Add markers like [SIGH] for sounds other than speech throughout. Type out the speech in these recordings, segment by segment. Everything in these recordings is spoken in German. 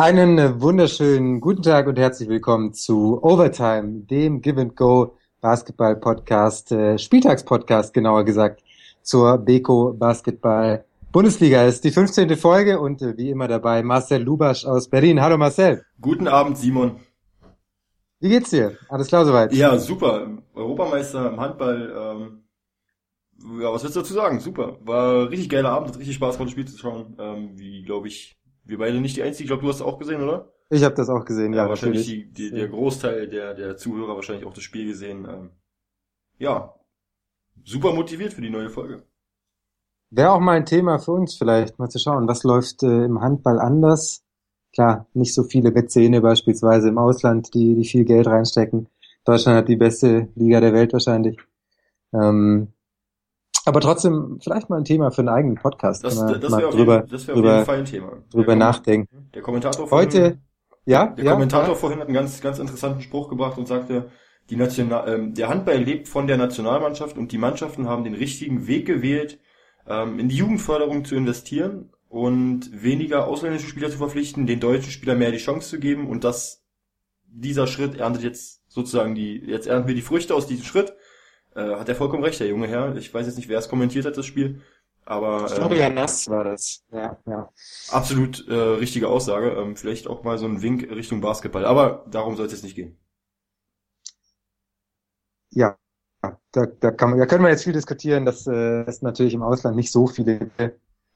Einen äh, wunderschönen guten Tag und herzlich willkommen zu Overtime, dem Give and Go Basketball Podcast, äh, Spieltagspodcast genauer gesagt, zur Beko Basketball Bundesliga. Es ist die 15. Folge und äh, wie immer dabei Marcel Lubasch aus Berlin. Hallo Marcel. Guten Abend, Simon. Wie geht's dir? Alles klar soweit? Ja, super. Europameister im Handball. Ähm, ja, was willst du dazu sagen? Super. War richtig geiler Abend, hat richtig Spaß gemacht, das Spiel zu schauen. Ähm, wie, glaube ich, wir beide nicht die Einzigen. Ich glaube, du hast es auch gesehen, oder? Ich habe das auch gesehen, ja. ja wahrscheinlich die, die, der Großteil der, der Zuhörer wahrscheinlich auch das Spiel gesehen. Ähm, ja, super motiviert für die neue Folge. Wäre auch mal ein Thema für uns vielleicht, mal zu schauen, was läuft äh, im Handball anders. Klar, nicht so viele Mäzene beispielsweise im Ausland, die, die viel Geld reinstecken. Deutschland hat die beste Liga der Welt wahrscheinlich. Ähm, aber trotzdem, vielleicht mal ein Thema für einen eigenen Podcast. Das, das wäre auf, drüber, jeden, wär auf jeden Fall ein Thema. Drüber nachdenken. Der Kommentator vorhin, Heute, ja, der ja, Kommentator ja. vorhin hat einen ganz, ganz interessanten Spruch gebracht und sagte, die National, ähm, der Handball lebt von der Nationalmannschaft und die Mannschaften haben den richtigen Weg gewählt, ähm, in die Jugendförderung zu investieren und weniger ausländische Spieler zu verpflichten, den deutschen Spielern mehr die Chance zu geben und das, dieser Schritt erntet jetzt sozusagen die, jetzt ernten wir die Früchte aus diesem Schritt äh, hat er vollkommen recht, der junge Herr. Ich weiß jetzt nicht, wer es kommentiert hat, das Spiel. Aber ich glaube, ähm, Nass war das. Ja, ja. Absolut äh, richtige Aussage. Ähm, vielleicht auch mal so ein Wink Richtung Basketball. Aber darum soll es jetzt nicht gehen. Ja, da, da, kann man, da können wir jetzt viel diskutieren, dass äh, es natürlich im Ausland nicht so viele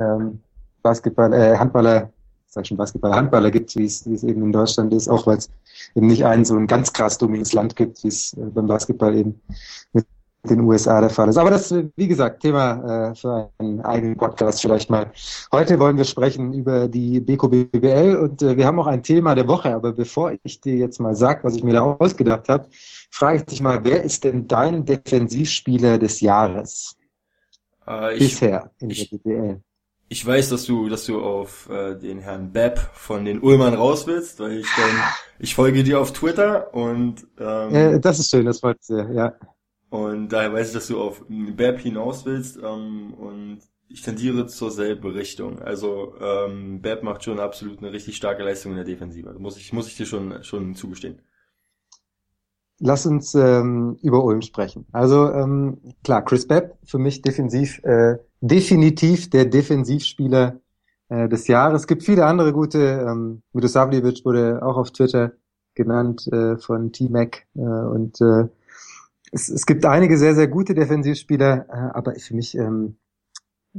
ähm, Basketball, äh, Handballer, sag schon Basketball, Handballer gibt, wie es, wie es eben in Deutschland ist, auch weil es eben nicht ein so ein ganz krass dominantes Land gibt, wie es äh, beim Basketball eben mit den USA der Fall ist. Aber das, wie gesagt, Thema äh, für einen eigenen Podcast vielleicht mal. Heute wollen wir sprechen über die BKBBL und äh, wir haben auch ein Thema der Woche. Aber bevor ich dir jetzt mal sage, was ich mir da ausgedacht habe, frage ich dich mal, wer ist denn dein Defensivspieler des Jahres? Äh, ich, Bisher in ich, der BBL. Ich weiß, dass du, dass du auf äh, den Herrn Bepp von den Ullmann raus willst, weil ich dann, ich folge dir auf Twitter und ähm, äh, das ist schön, das freut sehr, ja. Und daher weiß ich, dass du auf Bab hinaus willst ähm, und ich tendiere zur selben Richtung. Also ähm, Bab macht schon absolut eine richtig starke Leistung in der Defensive. Muss ich, muss ich dir schon, schon zugestehen. Lass uns ähm, über Ulm sprechen. Also ähm, klar, Chris Bepp für mich defensiv äh, definitiv der Defensivspieler äh, des Jahres. Es gibt viele andere gute. Ähm, Milosavljevic wurde auch auf Twitter genannt äh, von T-Mac äh, und äh, es, es gibt einige sehr, sehr gute Defensivspieler, äh, aber für mich ähm,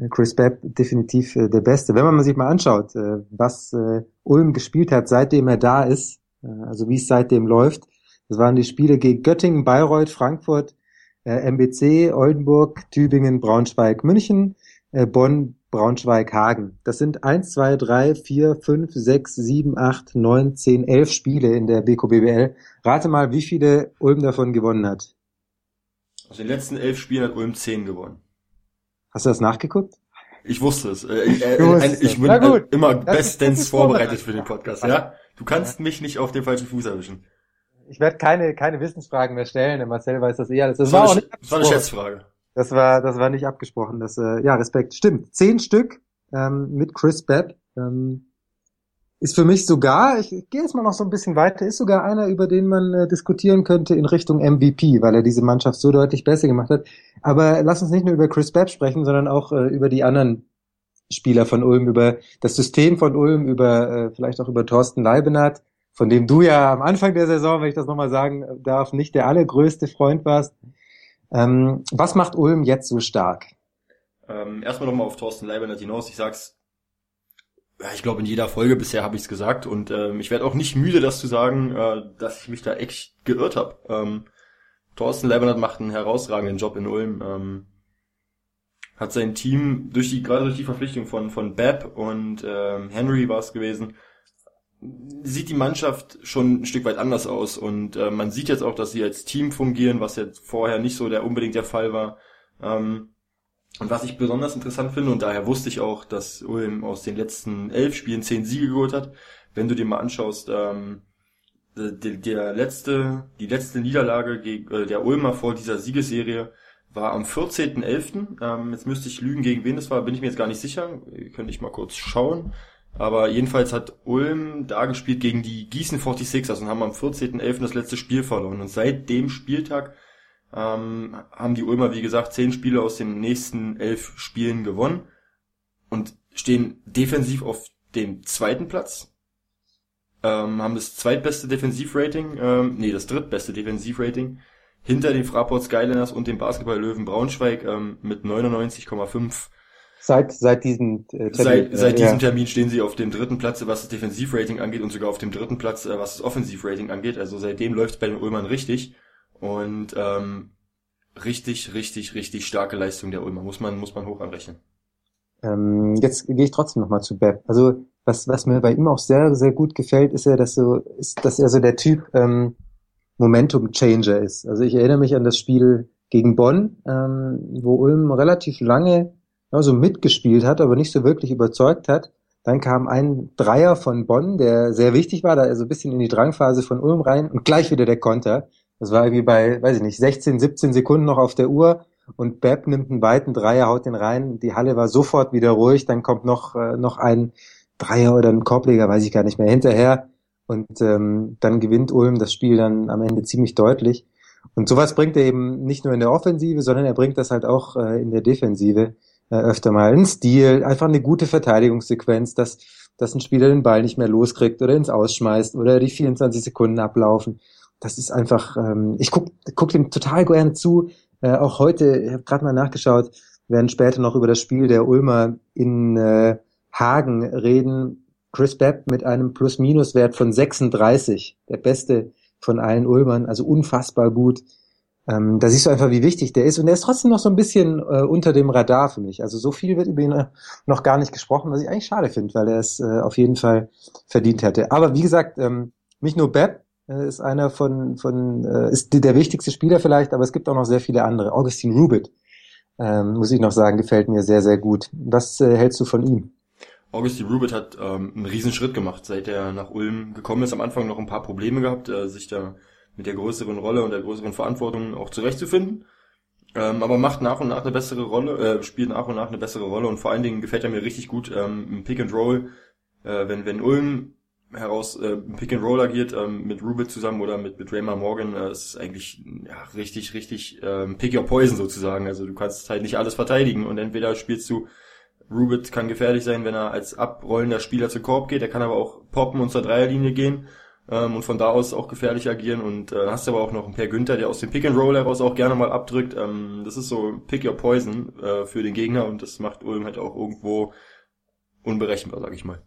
Chris Bepp definitiv äh, der Beste. Wenn man sich mal anschaut, äh, was äh, Ulm gespielt hat, seitdem er da ist, äh, also wie es seitdem läuft, das waren die Spiele gegen Göttingen, Bayreuth, Frankfurt, äh, MBC, Oldenburg, Tübingen, Braunschweig, München, äh, Bonn, Braunschweig, Hagen. Das sind eins, zwei, drei, vier, fünf, sechs, sieben, acht, neun, zehn, elf Spiele in der BKBBL. Rate mal, wie viele Ulm davon gewonnen hat. Aus den letzten elf Spielen hat Ulm zehn gewonnen. Hast du das nachgeguckt? Ich wusste es. Äh, ich, äh, ich bin äh, immer das bestens vorbereitet für den Podcast, ja? Du kannst mich nicht auf den falschen Fuß erwischen. Ich werde keine, keine Wissensfragen mehr stellen, der Marcel weiß das eher. Das, das, war, eine, das war eine Schätzfrage. Das war, das war nicht abgesprochen. Das, äh, ja, Respekt. Stimmt. Zehn Stück ähm, mit Chris Bepp. Ähm, ist für mich sogar, ich, ich gehe jetzt mal noch so ein bisschen weiter, ist sogar einer, über den man äh, diskutieren könnte in Richtung MVP, weil er diese Mannschaft so deutlich besser gemacht hat. Aber lass uns nicht nur über Chris Bepp sprechen, sondern auch äh, über die anderen Spieler von Ulm, über das System von Ulm, über äh, vielleicht auch über Thorsten Leibenhardt, von dem du ja am Anfang der Saison, wenn ich das nochmal sagen darf, nicht der allergrößte Freund warst. Ähm, was macht Ulm jetzt so stark? Ähm, erstmal nochmal auf Thorsten Leibenhardt hinaus. Ich sag's ja, ich glaube, in jeder Folge bisher habe ich es gesagt und ähm, ich werde auch nicht müde, das zu sagen, äh, dass ich mich da echt geirrt habe. Ähm, Thorsten Leibniz macht einen herausragenden Job in Ulm. Ähm, hat sein Team durch die gerade durch die Verpflichtung von von Bab und ähm, Henry war es gewesen, sieht die Mannschaft schon ein Stück weit anders aus und äh, man sieht jetzt auch, dass sie als Team fungieren, was jetzt vorher nicht so der unbedingt der Fall war. Ähm, und was ich besonders interessant finde, und daher wusste ich auch, dass Ulm aus den letzten elf Spielen zehn Siege geholt hat, wenn du dir mal anschaust, ähm, der, der letzte, die letzte Niederlage gegen äh, der Ulmer vor dieser Siegesserie war am 14.11. Ähm, jetzt müsste ich lügen, gegen wen das war, bin ich mir jetzt gar nicht sicher. Könnte ich mal kurz schauen. Aber jedenfalls hat Ulm da gespielt gegen die Gießen 46ers und haben am 14.11. das letzte Spiel verloren. Und seit dem Spieltag ähm, haben die Ulmer, wie gesagt, zehn Spiele aus den nächsten elf Spielen gewonnen und stehen defensiv auf dem zweiten Platz. Ähm, haben das zweitbeste Defensivrating, ähm, nee, das drittbeste Defensivrating hinter den Fraport Skyliners und dem Basketball-Löwen Braunschweig ähm, mit 99,5 Seit, seit diesem äh, Termin. Seit, seit diesem Termin stehen sie auf dem dritten Platz, was das Defensivrating angeht und sogar auf dem dritten Platz, äh, was das Offensivrating angeht. Also seitdem läuft es bei den Ulmern richtig. Und ähm, richtig, richtig, richtig starke Leistung der Ulmer. Muss man, muss man hoch anrechnen. Ähm, jetzt gehe ich trotzdem nochmal zu Beb. Also was, was mir bei ihm auch sehr, sehr gut gefällt, ist ja, dass so, ist, dass er so der Typ ähm, Momentum Changer ist. Also ich erinnere mich an das Spiel gegen Bonn, ähm, wo Ulm relativ lange ja, so mitgespielt hat, aber nicht so wirklich überzeugt hat. Dann kam ein Dreier von Bonn, der sehr wichtig war, da also ein bisschen in die Drangphase von Ulm rein und gleich wieder der Konter. Das war irgendwie bei, weiß ich nicht, 16, 17 Sekunden noch auf der Uhr und Bepp nimmt einen weiten Dreier, haut den rein. Die Halle war sofort wieder ruhig. Dann kommt noch, äh, noch ein Dreier oder ein Korbleger, weiß ich gar nicht mehr, hinterher. Und ähm, dann gewinnt Ulm das Spiel dann am Ende ziemlich deutlich. Und sowas bringt er eben nicht nur in der Offensive, sondern er bringt das halt auch äh, in der Defensive äh, öfter mal. Ein Stil, einfach eine gute Verteidigungssequenz, dass, dass ein Spieler den Ball nicht mehr loskriegt oder ins Ausschmeißt oder die 24 Sekunden ablaufen. Das ist einfach, ähm, ich guck, guck dem total gerne zu. Äh, auch heute, ich habe gerade mal nachgeschaut, werden später noch über das Spiel der Ulmer in äh, Hagen reden. Chris Bepp mit einem Plus-Minus-Wert von 36, der beste von allen Ulmern, also unfassbar gut. Ähm, da siehst du einfach, wie wichtig der ist. Und der ist trotzdem noch so ein bisschen äh, unter dem Radar für mich. Also so viel wird über ihn äh, noch gar nicht gesprochen, was ich eigentlich schade finde, weil er es äh, auf jeden Fall verdient hätte. Aber wie gesagt, ähm, nicht nur Bepp ist einer von, von äh, ist der wichtigste Spieler vielleicht, aber es gibt auch noch sehr viele andere. Augustin Rubit, ähm, muss ich noch sagen, gefällt mir sehr, sehr gut. Was äh, hältst du von ihm? Augustin Rubit hat ähm, einen riesen Schritt gemacht, seit er nach Ulm gekommen ist. Am Anfang noch ein paar Probleme gehabt, äh, sich da mit der größeren Rolle und der größeren Verantwortung auch zurechtzufinden. Ähm, aber macht nach und nach eine bessere Rolle, äh, spielt nach und nach eine bessere Rolle und vor allen Dingen gefällt er mir richtig gut ähm, im Pick and Roll, äh, wenn wenn Ulm heraus äh, Pick and Roll agiert ähm, mit Rubit zusammen oder mit mit Raymar Morgan, äh, ist eigentlich ja richtig richtig ähm, Pick Your Poison sozusagen. Also du kannst halt nicht alles verteidigen und entweder spielst du Rubit kann gefährlich sein, wenn er als abrollender Spieler zu Korb geht. Er kann aber auch poppen und zur Dreierlinie gehen ähm, und von da aus auch gefährlich agieren. Und äh, hast aber auch noch einen Per Günther, der aus dem Pick and Roll heraus auch gerne mal abdrückt. Ähm, das ist so Pick Your Poison äh, für den Gegner und das macht Ulm halt auch irgendwo unberechenbar, sag ich mal.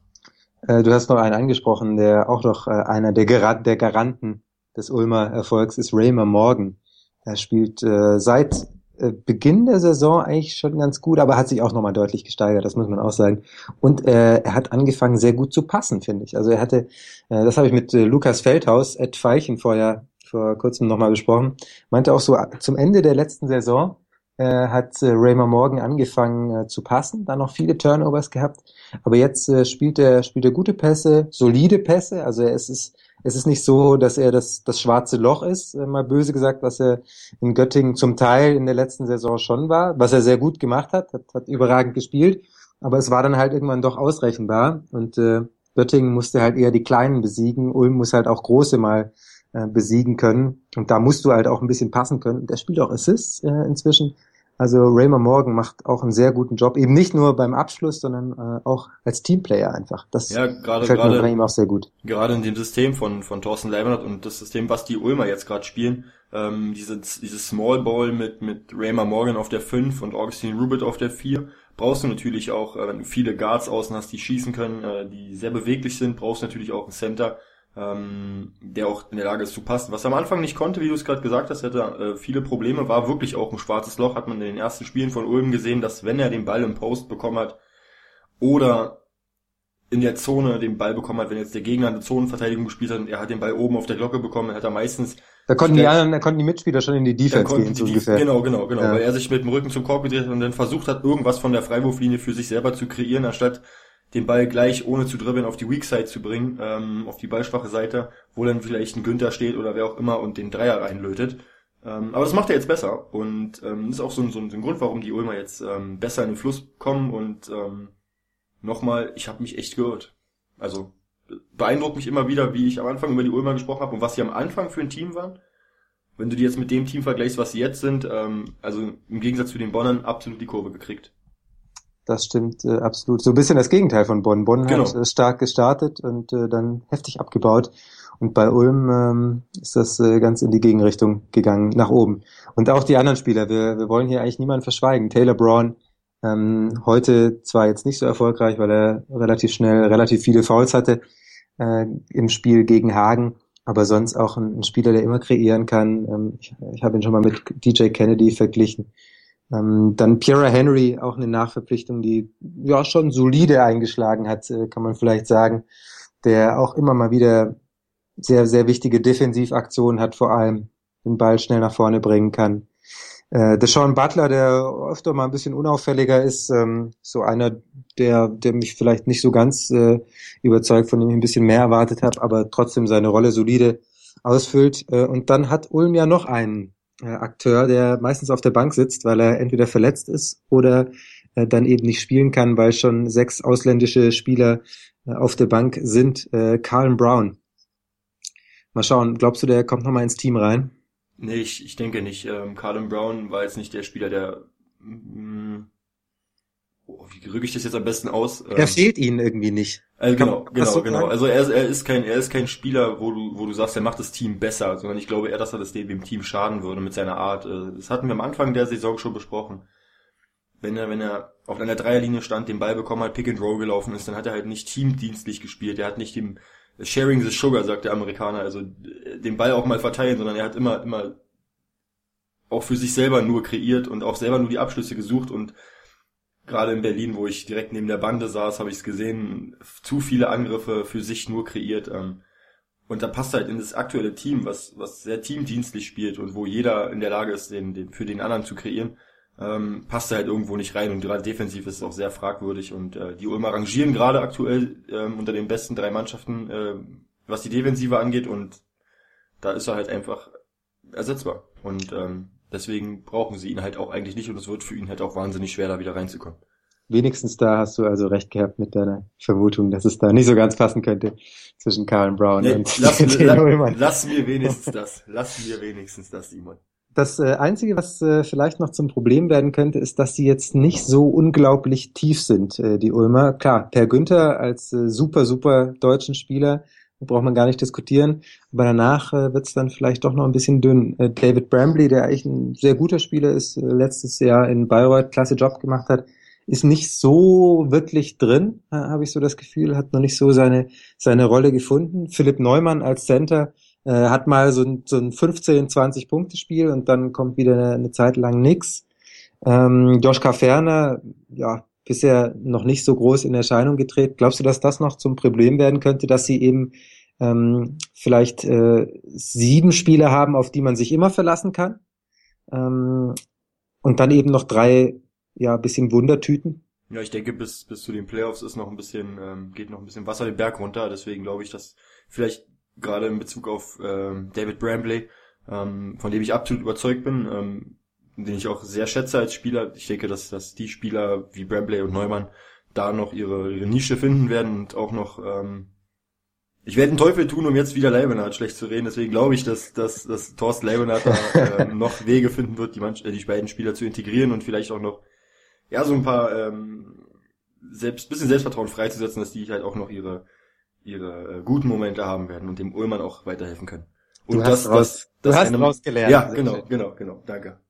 Äh, du hast noch einen angesprochen, der auch noch äh, einer der, Gar der Garanten des Ulmer Erfolgs ist Raymer Morgan. Er spielt äh, seit Beginn der Saison eigentlich schon ganz gut, aber hat sich auch nochmal deutlich gesteigert, das muss man auch sagen. Und äh, er hat angefangen sehr gut zu passen, finde ich. Also er hatte, äh, das habe ich mit äh, Lukas Feldhaus, Ed Feichen vorher vor kurzem nochmal besprochen, meinte auch so zum Ende der letzten Saison hat äh, Raymer Morgan angefangen äh, zu passen, dann noch viele Turnovers gehabt, aber jetzt äh, spielt er spielt er gute Pässe, solide Pässe, also es ist es ist nicht so, dass er das, das schwarze Loch ist, äh, mal böse gesagt, was er in Göttingen zum Teil in der letzten Saison schon war, was er sehr gut gemacht hat, hat, hat überragend gespielt, aber es war dann halt irgendwann doch ausrechenbar. Und äh, Göttingen musste halt eher die Kleinen besiegen, Ulm muss halt auch große mal äh, besiegen können und da musst du halt auch ein bisschen passen können. Der spielt auch Assists äh, inzwischen, also Raymer Morgan macht auch einen sehr guten Job, eben nicht nur beim Abschluss, sondern äh, auch als Teamplayer einfach. Das ja, gerade, gefällt gerade, mir bei ihm auch sehr gut. Gerade in dem System von, von Thorsten Leibniz und das System, was die Ulmer jetzt gerade spielen, ähm, diese, dieses Small Ball mit, mit Raymer Morgan auf der 5 und Augustine Rubit auf der 4, brauchst du natürlich auch, äh, wenn du viele Guards außen hast, die schießen können, äh, die sehr beweglich sind, brauchst du natürlich auch einen Center, ähm, der auch in der Lage ist zu passen. Was er am Anfang nicht konnte, wie du es gerade gesagt hast, hatte äh, viele Probleme, war wirklich auch ein schwarzes Loch, hat man in den ersten Spielen von Ulm gesehen, dass wenn er den Ball im Post bekommen hat oder in der Zone den Ball bekommen hat, wenn jetzt der Gegner eine Zonenverteidigung gespielt hat und er hat den Ball oben auf der Glocke bekommen, hat er meistens da konnten die anderen, da konnten die Mitspieler schon in die Defense gehen, so ungefähr. Genau, genau, genau, ja. weil er sich mit dem Rücken zum Korb gedreht hat und dann versucht hat, irgendwas von der Freiwurflinie für sich selber zu kreieren, anstatt den Ball gleich ohne zu dribbeln auf die Weak Side zu bringen, ähm, auf die ballschwache Seite, wo dann vielleicht ein Günther steht oder wer auch immer und den Dreier reinlötet. Ähm, aber das macht er jetzt besser und ähm, ist auch so, so, so ein Grund, warum die Ulmer jetzt ähm, besser in den Fluss kommen und ähm, nochmal, ich habe mich echt gehört. Also beeindruckt mich immer wieder, wie ich am Anfang über die Ulmer gesprochen habe und was sie am Anfang für ein Team waren. Wenn du die jetzt mit dem Team vergleichst, was sie jetzt sind, ähm, also im Gegensatz zu den Bonnern absolut die Kurve gekriegt. Das stimmt äh, absolut. So ein bisschen das Gegenteil von Bonn. Bonn genau. hat äh, stark gestartet und äh, dann heftig abgebaut. Und bei Ulm ähm, ist das äh, ganz in die Gegenrichtung gegangen, nach oben. Und auch die anderen Spieler. Wir, wir wollen hier eigentlich niemanden verschweigen. Taylor Braun, ähm, heute zwar jetzt nicht so erfolgreich, weil er relativ schnell relativ viele Fouls hatte äh, im Spiel gegen Hagen, aber sonst auch ein, ein Spieler, der immer kreieren kann. Ähm, ich ich habe ihn schon mal mit DJ Kennedy verglichen. Ähm, dann Pierre Henry, auch eine Nachverpflichtung, die ja schon solide eingeschlagen hat, äh, kann man vielleicht sagen, der auch immer mal wieder sehr, sehr wichtige Defensivaktionen hat, vor allem den Ball schnell nach vorne bringen kann. Äh, Deshaun Butler, der öfter mal ein bisschen unauffälliger ist, ähm, so einer, der, der mich vielleicht nicht so ganz äh, überzeugt, von dem ich ein bisschen mehr erwartet habe, aber trotzdem seine Rolle solide ausfüllt. Äh, und dann hat Ulm ja noch einen Akteur, der meistens auf der Bank sitzt, weil er entweder verletzt ist oder äh, dann eben nicht spielen kann, weil schon sechs ausländische Spieler äh, auf der Bank sind. Äh, Carl Brown. Mal schauen, glaubst du, der kommt nochmal ins Team rein? Nee, ich, ich denke nicht. Ähm, Carlin Brown war jetzt nicht der Spieler, der mh, mm, oh, wie rücke ich das jetzt am besten aus? Ähm, er fehlt ihnen irgendwie nicht. Also genau, Kann, genau, genau. Also er, er ist kein, er ist kein Spieler, wo du, wo du sagst, er macht das Team besser, sondern ich glaube eher, dass er das dem Team schaden würde mit seiner Art. Äh, das hatten wir am Anfang der Saison schon besprochen. Wenn er, wenn er auf einer Dreierlinie stand, den Ball bekommen hat, Pick and Roll gelaufen ist, dann hat er halt nicht teamdienstlich gespielt. Er hat nicht dem, Sharing the Sugar, sagt der Amerikaner, also den Ball auch mal verteilen, sondern er hat immer, immer auch für sich selber nur kreiert und auch selber nur die Abschlüsse gesucht und gerade in Berlin, wo ich direkt neben der Bande saß, habe ich es gesehen, zu viele Angriffe für sich nur kreiert. Ähm, und da passt halt in das aktuelle Team, was, was sehr teamdienstlich spielt und wo jeder in der Lage ist, den, den für den anderen zu kreieren, ähm, passt halt irgendwo nicht rein und gerade defensiv ist es auch sehr fragwürdig und äh, die Ulmer rangieren gerade aktuell ähm, unter den besten drei Mannschaften, äh, was die Defensive angeht und da ist er halt einfach ersetzbar und ähm, deswegen brauchen sie ihn halt auch eigentlich nicht und es wird für ihn halt auch wahnsinnig schwer, da wieder reinzukommen. Wenigstens da hast du also recht gehabt mit deiner Vermutung, dass es da nicht so ganz passen könnte zwischen Karl Brown nee, und lass, [LAUGHS] la, lass mir wenigstens das. Lass mir wenigstens das, Simon. Das äh, Einzige, was äh, vielleicht noch zum Problem werden könnte, ist, dass sie jetzt nicht so unglaublich tief sind, äh, die Ulmer. Klar, Per Günther als äh, super, super deutschen Spieler braucht man gar nicht diskutieren. Aber danach äh, wird es dann vielleicht doch noch ein bisschen dünn. Äh, David Brambley, der eigentlich ein sehr guter Spieler ist, äh, letztes Jahr in Bayreuth klasse Job gemacht hat, ist nicht so wirklich drin, äh, habe ich so das Gefühl, hat noch nicht so seine, seine Rolle gefunden. Philipp Neumann als Center äh, hat mal so ein, so ein 15, 20 Punkte Spiel und dann kommt wieder eine, eine Zeit lang nix. Ähm, Joschka Ferner, ja, bisher noch nicht so groß in Erscheinung getreten. Glaubst du, dass das noch zum Problem werden könnte, dass sie eben ähm, vielleicht äh, sieben Spieler haben, auf die man sich immer verlassen kann? Ähm, und dann eben noch drei, ja, bisschen Wundertüten? Ja, ich denke, bis, bis zu den Playoffs ist noch ein bisschen, ähm, geht noch ein bisschen Wasser den Berg runter. Deswegen glaube ich, dass vielleicht gerade in Bezug auf ähm, David Brambley, ähm, von dem ich absolut überzeugt bin, ähm, den ich auch sehr schätze als Spieler. Ich denke, dass, dass die Spieler wie Brambley und Neumann da noch ihre, ihre Nische finden werden und auch noch ähm, ich werde einen Teufel tun, um jetzt wieder Leibniz schlecht zu reden. Deswegen glaube ich, dass, dass, dass Thorsten Leibniz da [LAUGHS] äh, noch Wege finden wird, die, Mann, äh, die beiden Spieler zu integrieren und vielleicht auch noch ja so ein paar ähm, selbst bisschen Selbstvertrauen freizusetzen, dass die halt auch noch ihre ihre äh, guten Momente haben werden und dem Ullmann auch weiterhelfen können. Und du das, hast, raus, das, das du hast einem, rausgelernt. Ja, genau, genau, genau. Danke.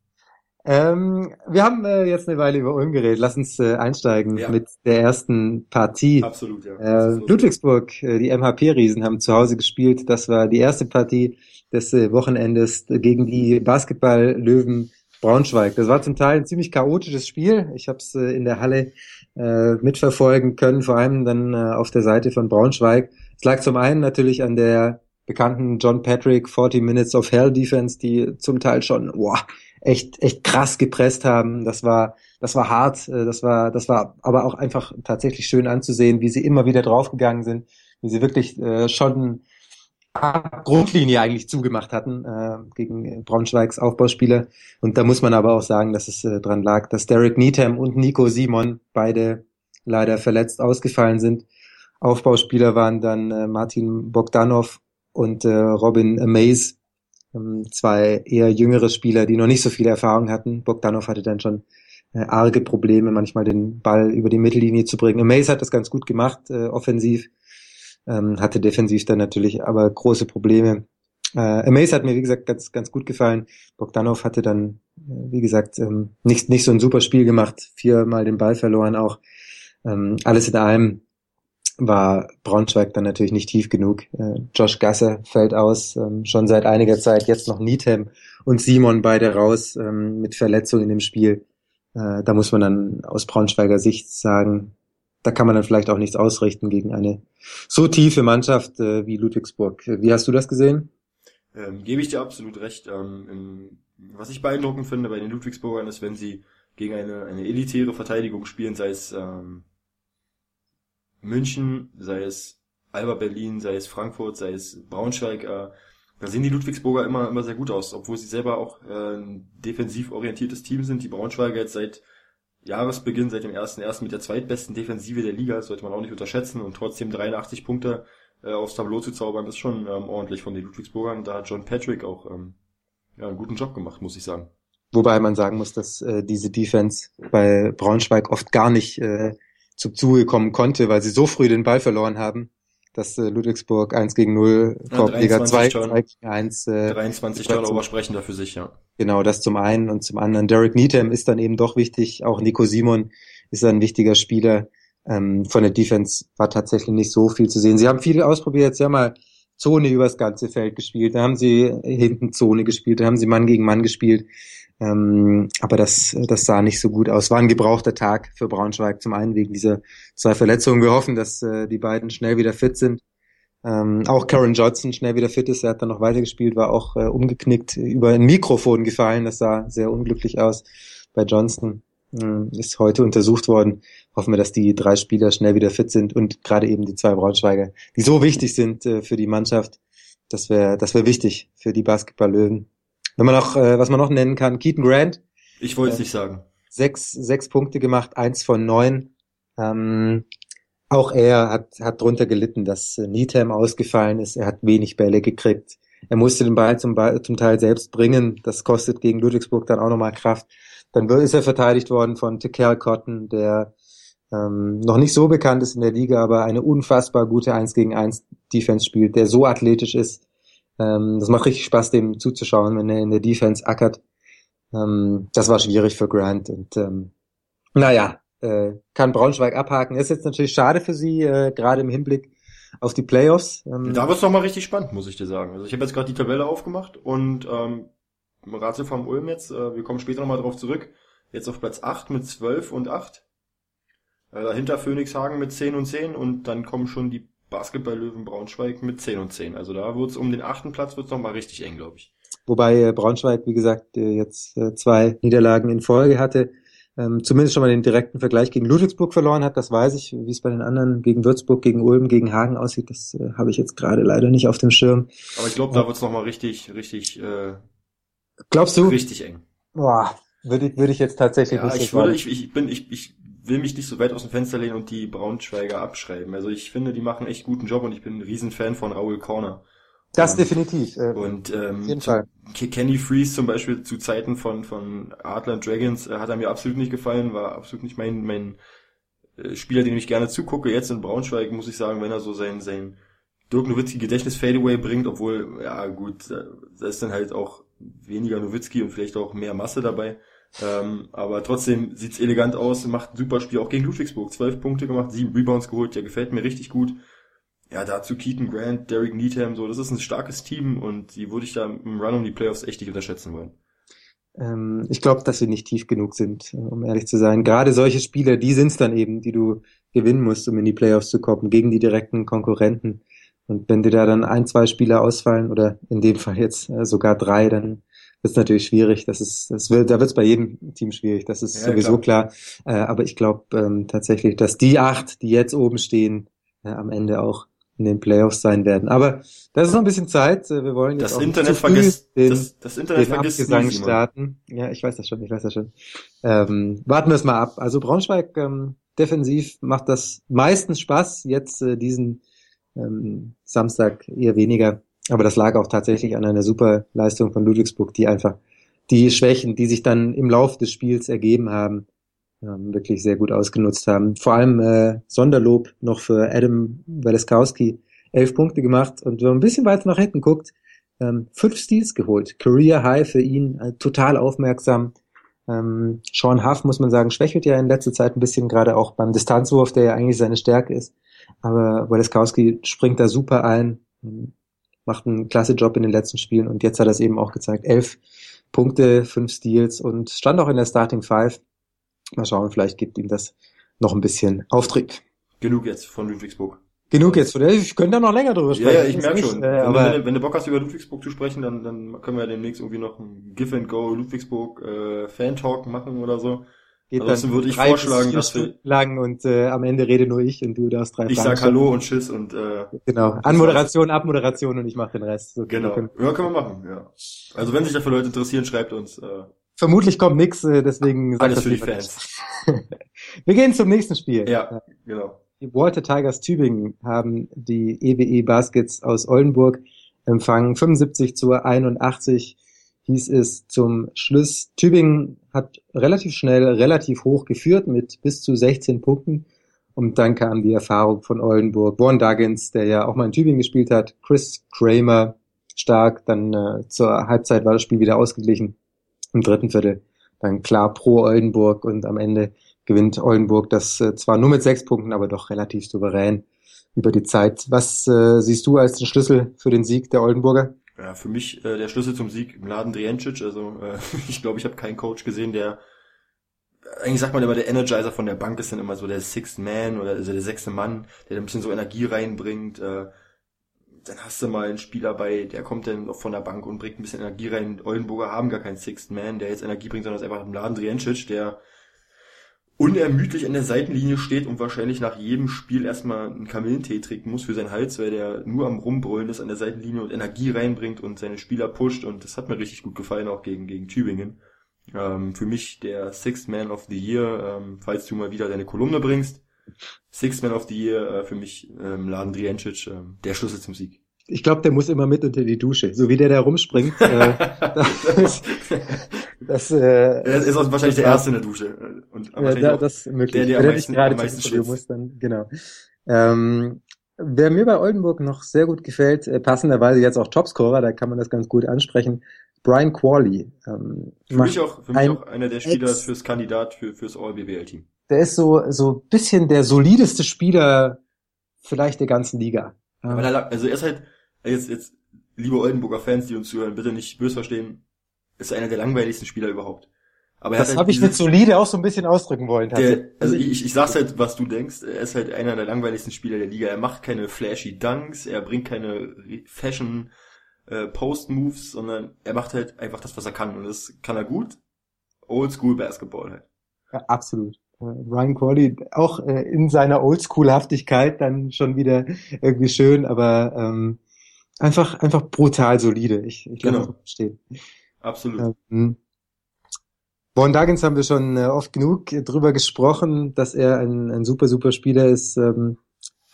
Ähm, wir haben äh, jetzt eine Weile über Ulm geredet. Lass uns äh, einsteigen ja. mit der ersten Partie. Absolut, ja. Äh, Ludwigsburg, äh, die MHP-Riesen haben zu Hause gespielt. Das war die erste Partie des äh, Wochenendes gegen die Basketball-Löwen Braunschweig. Das war zum Teil ein ziemlich chaotisches Spiel. Ich habe es äh, in der Halle mitverfolgen können, vor allem dann auf der Seite von Braunschweig. Es lag zum einen natürlich an der bekannten John Patrick 40 Minutes of Hell Defense, die zum Teil schon boah, echt echt krass gepresst haben. Das war das war hart, äh, das war das war aber auch einfach tatsächlich schön anzusehen, wie sie immer wieder draufgegangen sind, wie sie wirklich äh, schon Grundlinie eigentlich zugemacht hatten äh, gegen Braunschweigs Aufbauspieler. Und da muss man aber auch sagen, dass es äh, dran lag, dass Derek Needham und Nico Simon beide leider verletzt ausgefallen sind. Aufbauspieler waren dann äh, Martin Bogdanov und äh, Robin Mays, zwei eher jüngere Spieler, die noch nicht so viel Erfahrung hatten. Bogdanov hatte dann schon äh, arge Probleme, manchmal den Ball über die Mittellinie zu bringen. Mays hat das ganz gut gemacht, äh, offensiv, ähm, hatte defensiv dann natürlich aber große Probleme. Äh, Mays hat mir, wie gesagt, ganz, ganz gut gefallen. Bogdanov hatte dann, äh, wie gesagt, ähm, nicht, nicht so ein super Spiel gemacht, viermal den Ball verloren auch. Ähm, alles in allem war Braunschweig dann natürlich nicht tief genug. Äh, Josh Gasser fällt aus, ähm, schon seit einiger Zeit, jetzt noch Needham und Simon beide raus ähm, mit Verletzungen im Spiel. Äh, da muss man dann aus Braunschweiger Sicht sagen, da kann man dann vielleicht auch nichts ausrichten gegen eine so tiefe Mannschaft äh, wie Ludwigsburg. Wie hast du das gesehen? Ähm, gebe ich dir absolut recht. Ähm, was ich beeindruckend finde bei den Ludwigsburgern ist, wenn sie gegen eine, eine elitäre Verteidigung spielen, sei es ähm, München, sei es Alba Berlin, sei es Frankfurt, sei es Braunschweig, äh, da sehen die Ludwigsburger immer, immer sehr gut aus, obwohl sie selber auch äh, ein defensiv orientiertes Team sind. Die Braunschweiger jetzt seit Jahresbeginn, seit dem ersten ersten mit der zweitbesten Defensive der Liga, das sollte man auch nicht unterschätzen und trotzdem 83 Punkte äh, aufs Tableau zu zaubern, ist schon ähm, ordentlich von den Ludwigsburgern. Da hat John Patrick auch ähm, ja, einen guten Job gemacht, muss ich sagen. Wobei man sagen muss, dass äh, diese Defense bei Braunschweig oft gar nicht äh, zum Zuge kommen konnte, weil sie so früh den Ball verloren haben, dass äh, Ludwigsburg 1 gegen 0, Korbjäger 2, 2 gegen 1. Äh, 23 Turnover sprechen da für sich, ja. Genau, das zum einen und zum anderen. Derek Needham ist dann eben doch wichtig, auch Nico Simon ist ein wichtiger Spieler. Ähm, von der Defense war tatsächlich nicht so viel zu sehen. Sie haben viel ausprobiert, sie haben mal Zone übers ganze Feld gespielt, da haben sie hinten Zone gespielt, da haben sie Mann gegen Mann gespielt. Ähm, aber das, das sah nicht so gut aus. War ein gebrauchter Tag für Braunschweig. Zum einen wegen dieser zwei Verletzungen. Wir hoffen, dass äh, die beiden schnell wieder fit sind. Ähm, auch Karen Johnson schnell wieder fit ist. Er hat dann noch weitergespielt, war auch äh, umgeknickt, über ein Mikrofon gefallen. Das sah sehr unglücklich aus bei Johnston. Ähm, ist heute untersucht worden. Hoffen wir, dass die drei Spieler schnell wieder fit sind und gerade eben die zwei Braunschweiger, die so wichtig sind äh, für die Mannschaft. Das wäre das wäre wichtig für die Basketball-Löwen. Wenn man noch, äh, was man noch nennen kann, Keaton Grant. Ich wollte es äh, nicht sagen. Sechs, sechs Punkte gemacht, eins von neun. Ähm, auch er hat, hat drunter gelitten, dass äh, Needham ausgefallen ist. Er hat wenig Bälle gekriegt. Er musste den Ball zum, zum Teil selbst bringen. Das kostet gegen Ludwigsburg dann auch nochmal Kraft. Dann ist er verteidigt worden von Tekel Cotton, der ähm, noch nicht so bekannt ist in der Liga, aber eine unfassbar gute 1 gegen 1 Defense spielt, der so athletisch ist, ähm, das macht richtig Spaß, dem zuzuschauen, wenn er in der Defense ackert. Ähm, das war schwierig für Grant und ähm, naja, äh, kann Braunschweig abhaken. Ist jetzt natürlich schade für sie, äh, gerade im Hinblick auf die Playoffs. Ähm, da wird's noch mal richtig spannend, muss ich dir sagen. Also ich habe jetzt gerade die Tabelle aufgemacht und ähm, Ratio vom Ulm jetzt, äh, wir kommen später nochmal drauf zurück, jetzt auf Platz 8 mit 12 und 8. Äh, dahinter Phoenixhagen mit 10 und 10 und dann kommen schon die Basketball-Löwen Braunschweig mit 10 und 10. Also da wird's um den achten Platz wird's noch mal richtig eng, glaube ich. Wobei äh, Braunschweig, wie gesagt, äh, jetzt äh, zwei Niederlagen in Folge hatte. Ähm, zumindest schon mal den direkten Vergleich gegen Ludwigsburg verloren hat, das weiß ich. Wie es bei den anderen gegen Würzburg, gegen Ulm, gegen Hagen aussieht, das habe ich jetzt gerade leider nicht auf dem Schirm. Aber ich glaube, da wird's noch mal richtig, richtig. Äh, Glaubst du? Richtig eng. Boah, würde ich, würde ich jetzt tatsächlich ja, nicht ich würde, ich, ich bin, ich, ich will mich nicht so weit aus dem Fenster lehnen und die Braunschweiger abschreiben. Also ich finde, die machen echt guten Job und ich bin ein Riesenfan von Raoul Corner. Das und, definitiv. Äh, und ähm, jeden Fall. Kenny Freeze zum Beispiel zu Zeiten von von Adler Dragons äh, hat er mir absolut nicht gefallen, war absolut nicht mein mein äh, Spieler, den ich gerne zugucke. Jetzt in Braunschweig muss ich sagen, wenn er so sein sein Dirk Nowitzki Gedächtnis Fadeaway bringt, obwohl ja gut, da ist dann halt auch weniger Nowitzki und vielleicht auch mehr Masse dabei. Ähm, aber trotzdem sieht's elegant aus, macht ein super Spiel, auch gegen Ludwigsburg. Zwölf Punkte gemacht, sieben Rebounds geholt, der gefällt mir richtig gut. Ja, dazu Keaton Grant, Derek Needham, so, das ist ein starkes Team und die würde ich da im Run um die Playoffs echt nicht unterschätzen wollen. Ähm, ich glaube, dass sie nicht tief genug sind, äh, um ehrlich zu sein. Gerade solche Spieler, die sind's dann eben, die du gewinnen musst, um in die Playoffs zu kommen, gegen die direkten Konkurrenten. Und wenn dir da dann ein, zwei Spieler ausfallen, oder in dem Fall jetzt äh, sogar drei, dann ist natürlich schwierig. Das ist, das wird, da wird es bei jedem Team schwierig. Das ist ja, sowieso klar. klar. Äh, aber ich glaube ähm, tatsächlich, dass die acht, die jetzt oben stehen, äh, am Ende auch in den Playoffs sein werden. Aber das ist noch ein bisschen Zeit. Äh, wir wollen jetzt das Internet vergisst den, das, das Internet den vergisst Abgesang starten. Ja, ich weiß das schon, ich weiß das schon. Ähm, warten wir es mal ab. Also Braunschweig ähm, defensiv macht das meistens Spaß. Jetzt äh, diesen ähm, Samstag eher weniger. Aber das lag auch tatsächlich an einer super Leistung von Ludwigsburg, die einfach die Schwächen, die sich dann im Lauf des Spiels ergeben haben, ähm, wirklich sehr gut ausgenutzt haben. Vor allem äh, Sonderlob noch für Adam Waleskowski. Elf Punkte gemacht und wenn man ein bisschen weiter nach hinten guckt, ähm, fünf Steals geholt. Career High für ihn, äh, total aufmerksam. Ähm, Sean Huff, muss man sagen, schwächelt ja in letzter Zeit ein bisschen, gerade auch beim Distanzwurf, der ja eigentlich seine Stärke ist. Aber Waleskowski springt da super ein, macht einen klasse Job in den letzten Spielen und jetzt hat er es eben auch gezeigt. Elf Punkte, fünf Steals und stand auch in der Starting Five. Mal schauen, vielleicht gibt ihm das noch ein bisschen Auftrieb. Genug jetzt von Ludwigsburg. Genug jetzt. Ich könnte da noch länger drüber sprechen. Ja, ja ich merke schon. Äh, wenn, aber wenn, wenn, du Bock hast, über Ludwigsburg zu sprechen, dann, dann können wir ja demnächst irgendwie noch ein Give and Go Ludwigsburg äh, Fan Talk machen oder so. Geht Ansonsten würde ich vorschlagen, dass wir lang und äh, am Ende rede nur ich und du darfst drei Ich Fragen sag Hallo und Tschüss und äh, genau Anmoderation, Abmoderation und ich mache den Rest. So genau. Können. Ja, können wir machen. Ja. Also wenn sich dafür Leute interessieren, schreibt uns. Äh, Vermutlich kommt nix, äh, deswegen alles für die Fans. [LAUGHS] wir gehen zum nächsten Spiel. Ja, genau. Die Walter Tigers Tübingen haben die EWE Baskets aus Oldenburg empfangen. 75 zu 81 hieß es zum Schluss. Tübingen hat relativ schnell, relativ hoch geführt mit bis zu 16 Punkten. Und dann kam die Erfahrung von Oldenburg. Warren Duggins, der ja auch mal in Tübingen gespielt hat, Chris Kramer stark. Dann äh, zur Halbzeit war das Spiel wieder ausgeglichen. Im dritten Viertel dann klar pro Oldenburg und am Ende gewinnt Oldenburg das äh, zwar nur mit sechs Punkten, aber doch relativ souverän über die Zeit. Was äh, siehst du als den Schlüssel für den Sieg der Oldenburger? Ja, für mich äh, der Schlüssel zum Sieg Mladen Drijancic. Also äh, [LAUGHS] ich glaube, ich habe keinen Coach gesehen, der eigentlich sagt man immer, der Energizer von der Bank ist dann immer so der Sixth Man oder also der sechste Mann, der ein bisschen so Energie reinbringt. Äh, dann hast du mal einen Spieler bei, der kommt dann von der Bank und bringt ein bisschen Energie rein. Oldenburger haben gar keinen Sixth Man, der jetzt Energie bringt, sondern ist einfach Mladen Drijancic, der unermüdlich an der Seitenlinie steht und wahrscheinlich nach jedem Spiel erstmal einen Kamillentee trinken muss für seinen Hals, weil der nur am Rumbrüllen ist an der Seitenlinie und Energie reinbringt und seine Spieler pusht und das hat mir richtig gut gefallen, auch gegen, gegen Tübingen. Ähm, für mich der Sixth Man of the Year, ähm, falls du mal wieder deine Kolumne bringst. Sixth Man of the Year, äh, für mich ähm, Laden Drijancic, äh, der Schlüssel zum Sieg ich glaube, der muss immer mit unter die Dusche. So wie der da rumspringt. äh, [LAUGHS] [LAUGHS] [LAUGHS] das, äh, er ist auch wahrscheinlich der Erste in der Dusche. Und ja, da, das ist möglich. Der, der, der am meisten, gerade am meisten muss, dann, genau. Ähm, wer mir bei Oldenburg noch sehr gut gefällt, äh, passenderweise jetzt auch Topscorer, da kann man das ganz gut ansprechen, Brian Qualley. Ähm, für mich auch, für mich auch einer der Spieler Ex fürs Kandidat für, fürs All-BWL-Team. Der ist so, so bisschen der solideste Spieler vielleicht der ganzen Liga. Aber er, also er ist halt, jetzt, jetzt, liebe Oldenburger Fans, die uns zuhören, bitte nicht böse verstehen, ist einer der langweiligsten Spieler überhaupt. Aber das halt habe ich mit solide auch so ein bisschen ausdrücken wollen. Der, also ich, ich sag's halt, was du denkst. Er ist halt einer der langweiligsten Spieler der Liga. Er macht keine flashy Dunks, er bringt keine Fashion äh, Post Moves, sondern er macht halt einfach das, was er kann. Und das kann er gut. Old School Basketball halt. Ja, absolut. Äh, Ryan Crawley auch äh, in seiner Oldschool-Haftigkeit dann schon wieder irgendwie schön, aber ähm, einfach, einfach brutal solide. Ich, ich genau. verstehen. Absolut. Ähm, Von Duggins haben wir schon äh, oft genug drüber gesprochen, dass er ein, ein super, super Spieler ist. Ähm,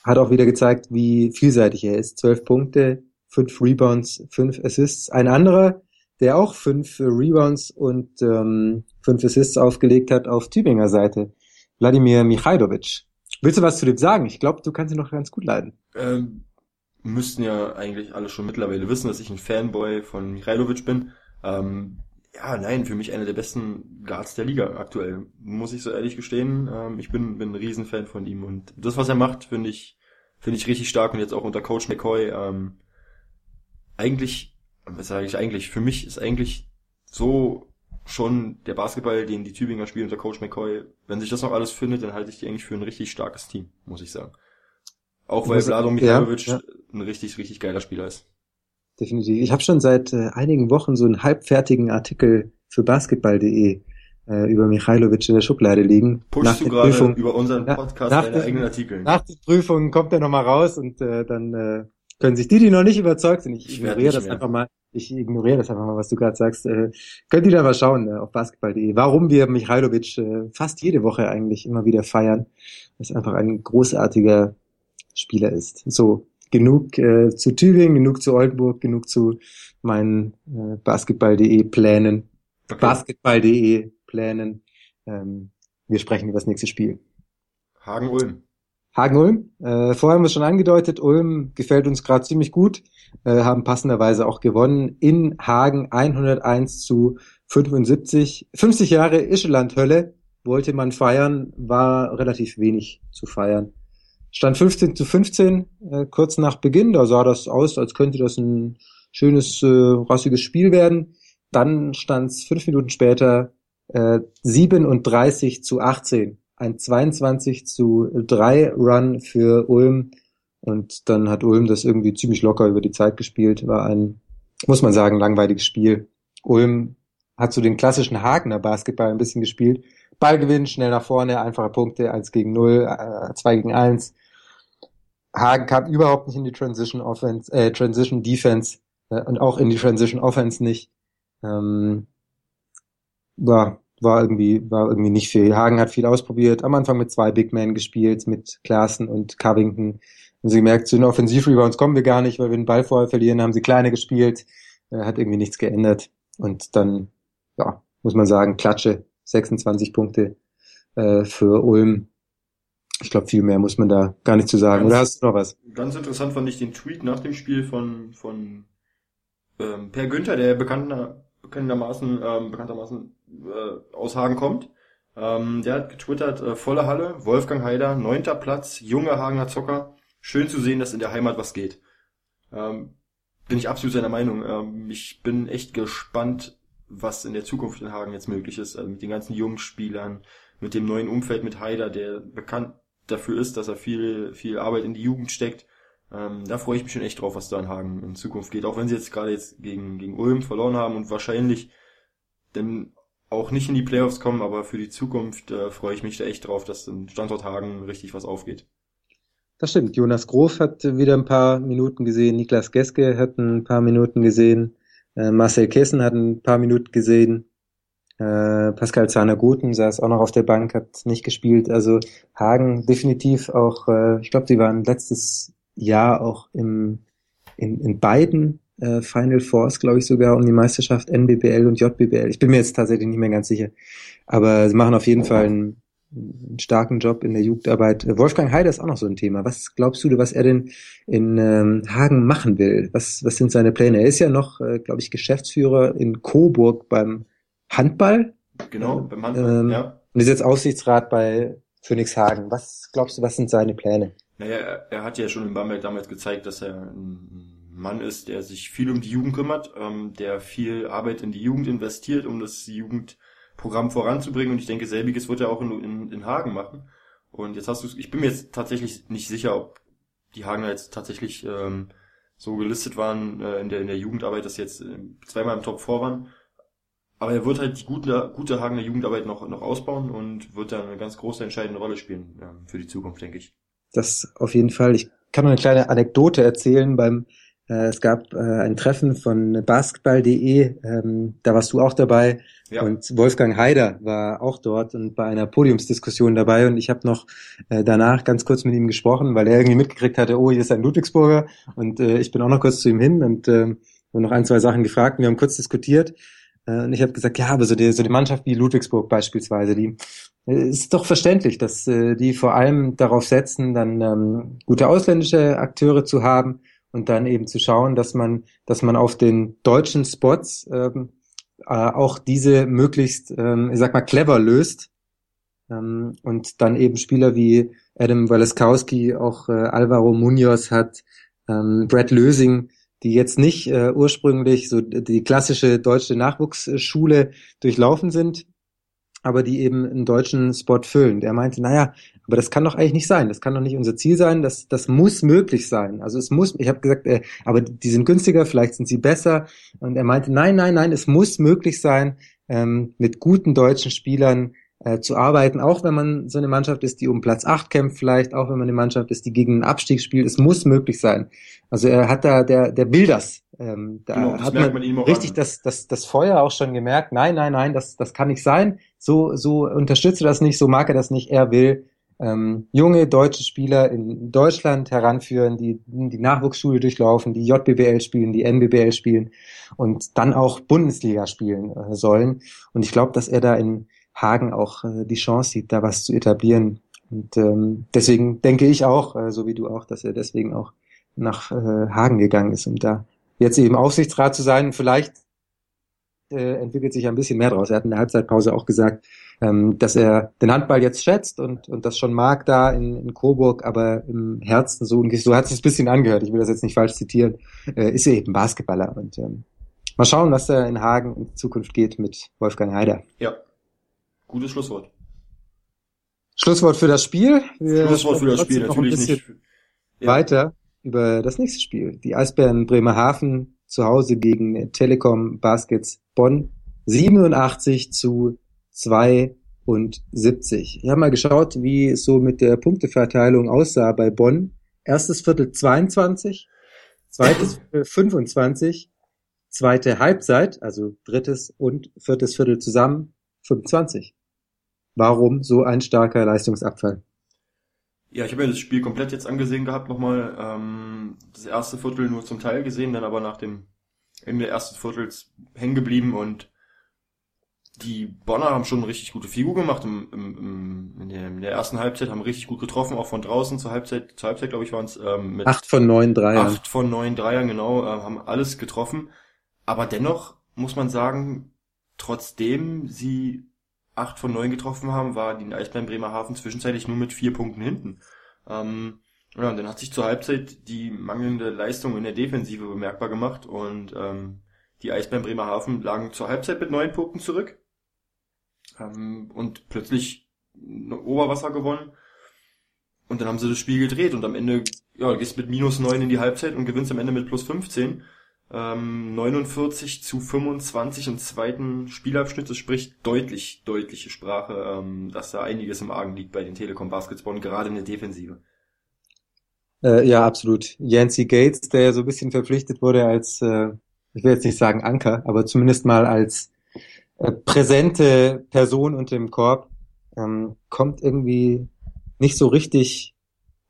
hat auch wieder gezeigt, wie vielseitig er ist. Zwölf Punkte, fünf Rebounds, fünf Assists. Ein anderer, der auch fünf Rebounds und ähm, fünf Assists aufgelegt hat auf Tübinger Seite. Wladimir Michailovic. Willst du was zu dem sagen? Ich glaube, du kannst ihn noch ganz gut leiden. Ähm, müssten ja eigentlich alle schon mittlerweile wissen, dass ich ein Fanboy von Michailovic bin. Ähm, ja, nein, für mich einer der besten Guards der Liga aktuell, muss ich so ehrlich gestehen. Ähm, ich bin, bin ein Riesenfan von ihm und das, was er macht, finde ich, finde ich richtig stark und jetzt auch unter Coach McCoy. Ähm, eigentlich, was sage ich eigentlich, für mich ist eigentlich so schon der Basketball, den die Tübinger spielen unter Coach McCoy, wenn sich das noch alles findet, dann halte ich die eigentlich für ein richtig starkes Team, muss ich sagen. Auch weil Vlado Mihailovic ja, ja. ein richtig, richtig geiler Spieler ist. Definitiv. Ich habe schon seit äh, einigen Wochen so einen halbfertigen Artikel für basketball.de äh, über Michailovic in der Schublade liegen. Pushst du gerade Prüfung, über unseren Podcast nach, deine eigenen Artikel? Nach der Prüfung kommt er nochmal raus und äh, dann äh, können sich die, die noch nicht überzeugt sind, ich, ich ignoriere das mehr. einfach mal, ich ignoriere das einfach mal, was du gerade sagst. Äh, könnt ihr da mal schauen äh, auf basketball.de, warum wir Michailovic äh, fast jede Woche eigentlich immer wieder feiern. Das ist einfach ein großartiger Spieler ist. So, genug äh, zu Tübingen, genug zu Oldenburg, genug zu meinen äh, basketball.de Plänen. Okay. Basketball.de Plänen. Ähm, wir sprechen über das nächste Spiel. Hagen-Ulm. Hagen-Ulm. Äh, vorher haben wir schon angedeutet, Ulm gefällt uns gerade ziemlich gut, äh, haben passenderweise auch gewonnen in Hagen 101 zu 75. 50 Jahre Ischeland-Hölle wollte man feiern, war relativ wenig zu feiern. Stand 15 zu 15, äh, kurz nach Beginn, da sah das aus, als könnte das ein schönes, äh, rassiges Spiel werden. Dann stand es fünf Minuten später äh, 37 zu 18 ein 22 zu 3 Run für Ulm. Und dann hat Ulm das irgendwie ziemlich locker über die Zeit gespielt. War ein, muss man sagen, langweiliges Spiel. Ulm hat so den klassischen Hagener Basketball ein bisschen gespielt. Ballgewinn, schnell nach vorne, einfache Punkte, 1 gegen 0, äh, 2 gegen 1. Hagen kam überhaupt nicht in die Transition Offense, äh, Transition Defense äh, und auch in die Transition Offense nicht. Ähm, war war irgendwie, war irgendwie nicht viel. Hagen hat viel ausprobiert. Am Anfang mit zwei Big Men gespielt, mit Klaassen und Covington. Und sie gemerkt, zu den Offensivrebounds kommen wir gar nicht, weil wir den Ball vorher verlieren, haben sie kleine gespielt. Äh, hat irgendwie nichts geändert. Und dann, ja, muss man sagen, Klatsche, 26 Punkte äh, für Ulm. Ich glaube, viel mehr muss man da gar nicht zu sagen. Ganz, Oder hast du noch was? Ganz interessant fand ich den Tweet nach dem Spiel von, von ähm, Per Günther, der bekannter, bekanntermaßen, ähm, bekanntermaßen äh, aus Hagen kommt. Ähm, der hat getwittert, äh, volle Halle, Wolfgang Haider, neunter Platz, junge Hagener Zocker. Schön zu sehen, dass in der Heimat was geht. Ähm, bin ich absolut seiner Meinung. Ähm, ich bin echt gespannt, was in der Zukunft in Hagen jetzt möglich ist. Also mit den ganzen jungen Spielern, mit dem neuen Umfeld mit Haider, der bekannt dafür ist, dass er viel, viel Arbeit in die Jugend steckt. Ähm, da freue ich mich schon echt drauf, was da in Hagen in Zukunft geht. Auch wenn sie jetzt gerade jetzt gegen, gegen Ulm verloren haben und wahrscheinlich denn auch nicht in die Playoffs kommen, aber für die Zukunft äh, freue ich mich da echt drauf, dass in Standort Hagen richtig was aufgeht. Das stimmt. Jonas Grof hat wieder ein paar Minuten gesehen, Niklas Geske hat ein paar Minuten gesehen, äh, Marcel Kessen hat ein paar Minuten gesehen, äh, Pascal Zahner-Guten saß auch noch auf der Bank, hat nicht gespielt. Also Hagen definitiv auch, äh, ich glaube, sie waren letztes Jahr auch im, in, in beiden äh, Final Fours, glaube ich sogar, um die Meisterschaft NBBL und JBBL. Ich bin mir jetzt tatsächlich nicht mehr ganz sicher. Aber sie machen auf jeden Fall einen, einen starken Job in der Jugendarbeit. Wolfgang Heider ist auch noch so ein Thema. Was glaubst du, was er denn in ähm, Hagen machen will? Was, was sind seine Pläne? Er ist ja noch, äh, glaube ich, Geschäftsführer in Coburg beim Handball. Genau, beim Handball, ähm, ja. Und ist jetzt Aussichtsrat bei Phoenix Hagen. Was glaubst du, was sind seine Pläne? Naja, er, er hat ja schon in Bamberg damals gezeigt, dass er ein Mann ist, der sich viel um die Jugend kümmert, ähm, der viel Arbeit in die Jugend investiert, um das Jugendprogramm voranzubringen. Und ich denke, selbiges wird er auch in, in, in Hagen machen. Und jetzt hast du, ich bin mir jetzt tatsächlich nicht sicher, ob die Hagener jetzt tatsächlich ähm, so gelistet waren äh, in der in der Jugendarbeit, dass jetzt äh, zweimal im Top 4 waren. Aber er wird halt die gute, gute Hagener Jugendarbeit noch, noch ausbauen und wird dann eine ganz große entscheidende Rolle spielen äh, für die Zukunft, denke ich. Das auf jeden Fall. Ich kann noch eine kleine Anekdote erzählen beim äh, es gab äh, ein Treffen von basketball.de, ähm, da warst du auch dabei ja. und Wolfgang Haider war auch dort und bei einer Podiumsdiskussion dabei und ich habe noch äh, danach ganz kurz mit ihm gesprochen, weil er irgendwie mitgekriegt hatte, oh, hier ist ein Ludwigsburger und äh, ich bin auch noch kurz zu ihm hin und äh, noch ein, zwei Sachen gefragt und wir haben kurz diskutiert und ich habe gesagt, ja, aber so die, so die Mannschaft wie Ludwigsburg beispielsweise, die äh, ist doch verständlich, dass äh, die vor allem darauf setzen, dann ähm, gute ausländische Akteure zu haben, und dann eben zu schauen, dass man, dass man auf den deutschen Spots ähm, äh, auch diese möglichst, ähm, ich sag mal, clever löst. Ähm, und dann eben Spieler wie Adam Waleskowski, auch äh, Alvaro Munoz hat, ähm, Brad Lösing, die jetzt nicht äh, ursprünglich so die klassische deutsche Nachwuchsschule durchlaufen sind, aber die eben einen deutschen Spot füllen. Der meinte, naja, aber das kann doch eigentlich nicht sein. Das kann doch nicht unser Ziel sein. Das, das muss möglich sein. Also es muss, ich habe gesagt, äh, aber die sind günstiger, vielleicht sind sie besser. Und er meinte, nein, nein, nein, es muss möglich sein, ähm, mit guten deutschen Spielern äh, zu arbeiten, auch wenn man so eine Mannschaft ist, die um Platz 8 kämpft, vielleicht, auch wenn man eine Mannschaft ist, die gegen einen Abstieg spielt. Es muss möglich sein. Also er hat da, der, der will das. Ähm, da genau, hat man, man richtig das, das, das Feuer auch schon gemerkt. Nein, nein, nein, das, das kann nicht sein. So, so unterstütze das nicht, so mag er das nicht. Er will ähm, junge deutsche Spieler in Deutschland heranführen, die die Nachwuchsschule durchlaufen, die JBBL spielen, die NBBL spielen und dann auch Bundesliga spielen äh, sollen. Und ich glaube, dass er da in Hagen auch äh, die Chance sieht, da was zu etablieren. Und ähm, deswegen denke ich auch, äh, so wie du auch, dass er deswegen auch nach äh, Hagen gegangen ist, um da jetzt eben Aufsichtsrat zu sein. Vielleicht äh, entwickelt sich ein bisschen mehr draus. Er hat in der Halbzeitpause auch gesagt, ähm, dass er den Handball jetzt schätzt und, und das schon mag da in, in Coburg, aber im Herzen so, und so hat es ein bisschen angehört, ich will das jetzt nicht falsch zitieren, äh, ist er eben Basketballer. Und ähm, mal schauen, was da in Hagen in Zukunft geht mit Wolfgang Heider. Ja, gutes Schlusswort. Schlusswort für das Spiel. Wir Schlusswort für das Spiel, natürlich nicht. Ja. Weiter über das nächste Spiel. Die Eisbären Bremerhaven zu Hause gegen Telekom Baskets Bonn 87 zu 72. Ich habe mal geschaut, wie es so mit der Punkteverteilung aussah bei Bonn. Erstes Viertel 22, zweites Viertel 25, zweite Halbzeit, also drittes und viertes Viertel zusammen 25. Warum so ein starker Leistungsabfall? Ja, ich habe mir das Spiel komplett jetzt angesehen gehabt nochmal. Ähm, das erste Viertel nur zum Teil gesehen, dann aber nach dem Ende des ersten Viertels hängen geblieben und die Bonner haben schon eine richtig gute Figur gemacht im, im, im, in, der, in der ersten Halbzeit, haben richtig gut getroffen, auch von draußen zur Halbzeit, zur Halbzeit glaube ich waren es ähm, mit acht von neun Dreiern. Acht von neun Dreiern, genau, äh, haben alles getroffen. Aber dennoch muss man sagen, trotzdem sie acht von neun getroffen haben, war die Eisbären Bremerhaven zwischenzeitlich nur mit vier Punkten hinten. Ähm, ja, und dann hat sich zur Halbzeit die mangelnde Leistung in der Defensive bemerkbar gemacht und ähm, die Eisbären Bremerhaven lagen zur Halbzeit mit neun Punkten zurück ähm, und plötzlich Oberwasser gewonnen. Und dann haben sie das Spiel gedreht und am Ende, ja, gehst mit minus neun in die Halbzeit und gewinnst am Ende mit plus 15 ähm, 49 zu 25 im zweiten Spielabschnitt. Das spricht deutlich, deutliche Sprache, ähm, dass da einiges im Argen liegt bei den Telekom Basketball, gerade in der Defensive. Äh, ja, absolut. Yancy Gates, der so ein bisschen verpflichtet wurde als, äh, ich will jetzt nicht sagen Anker, aber zumindest mal als äh, präsente Person unter dem Korb, ähm, kommt irgendwie nicht so richtig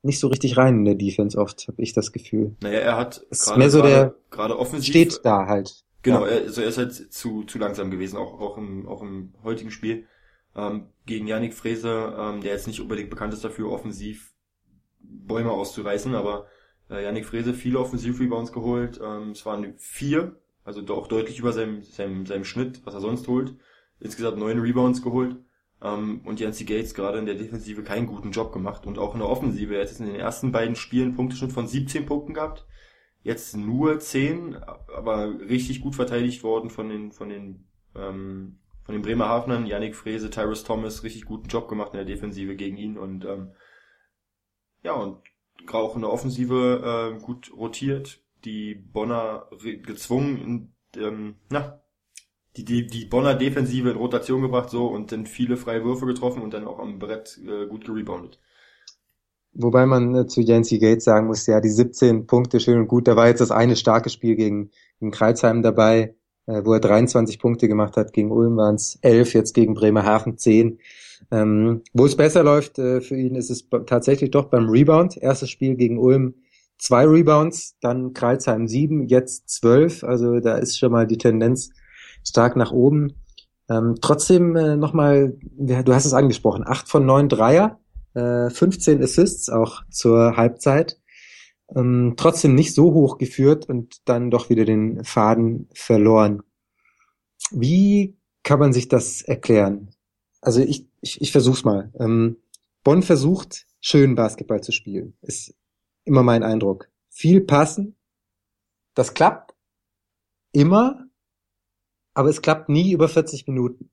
nicht so richtig rein in der Defense oft, habe ich das Gefühl. Naja, er hat gerade mehr so der gerade offensiv steht da halt. Genau, ja. er, also er ist halt zu zu langsam gewesen, auch auch im auch im heutigen Spiel ähm, gegen Yannick Frese, ähm, der jetzt nicht unbedingt bekannt ist dafür, offensiv Bäume auszureißen, aber äh, Yannick Frese viele Offensiv-Rebounds geholt. Ähm, es waren vier, also doch deutlich über seinem, seinem, seinem Schnitt, was er sonst holt. Insgesamt neun Rebounds geholt. Ähm, und Yancy Gates gerade in der Defensive keinen guten Job gemacht und auch in der Offensive. Er hat jetzt in den ersten beiden Spielen Punkteschnitt von 17 Punkten gehabt. Jetzt nur 10, aber richtig gut verteidigt worden von den, von den, ähm, von den Bremerhavenern. Yannick Frese, Tyrus Thomas, richtig guten Job gemacht in der Defensive gegen ihn und, ähm, ja, und auch in der Offensive äh, gut rotiert. Die Bonner gezwungen, in, ähm, na, die, die, die Bonner Defensive in Rotation gebracht so und dann viele freie Würfe getroffen und dann auch am Brett äh, gut gereboundet. Wobei man äh, zu Yancy Gates sagen muss, ja, die 17 Punkte schön und gut. Da war jetzt das eine starke Spiel gegen, gegen Kreuzheim dabei, äh, wo er 23 Punkte gemacht hat. Gegen Ulm waren es 11, jetzt gegen Bremerhaven 10. Ähm, wo es besser läuft äh, für ihn, ist es tatsächlich doch beim Rebound. Erstes Spiel gegen Ulm zwei Rebounds, dann Kreuzheim sieben, jetzt zwölf. Also da ist schon mal die Tendenz stark nach oben. Ähm, trotzdem äh, nochmal, du hast es angesprochen, acht von neun Dreier, äh, 15 Assists auch zur Halbzeit. Ähm, trotzdem nicht so hoch geführt und dann doch wieder den Faden verloren. Wie kann man sich das erklären? Also ich, ich, ich versuch's mal. Ähm, Bonn versucht, schön Basketball zu spielen. Ist immer mein Eindruck. Viel passen. Das klappt. Immer aber es klappt nie über 40 Minuten.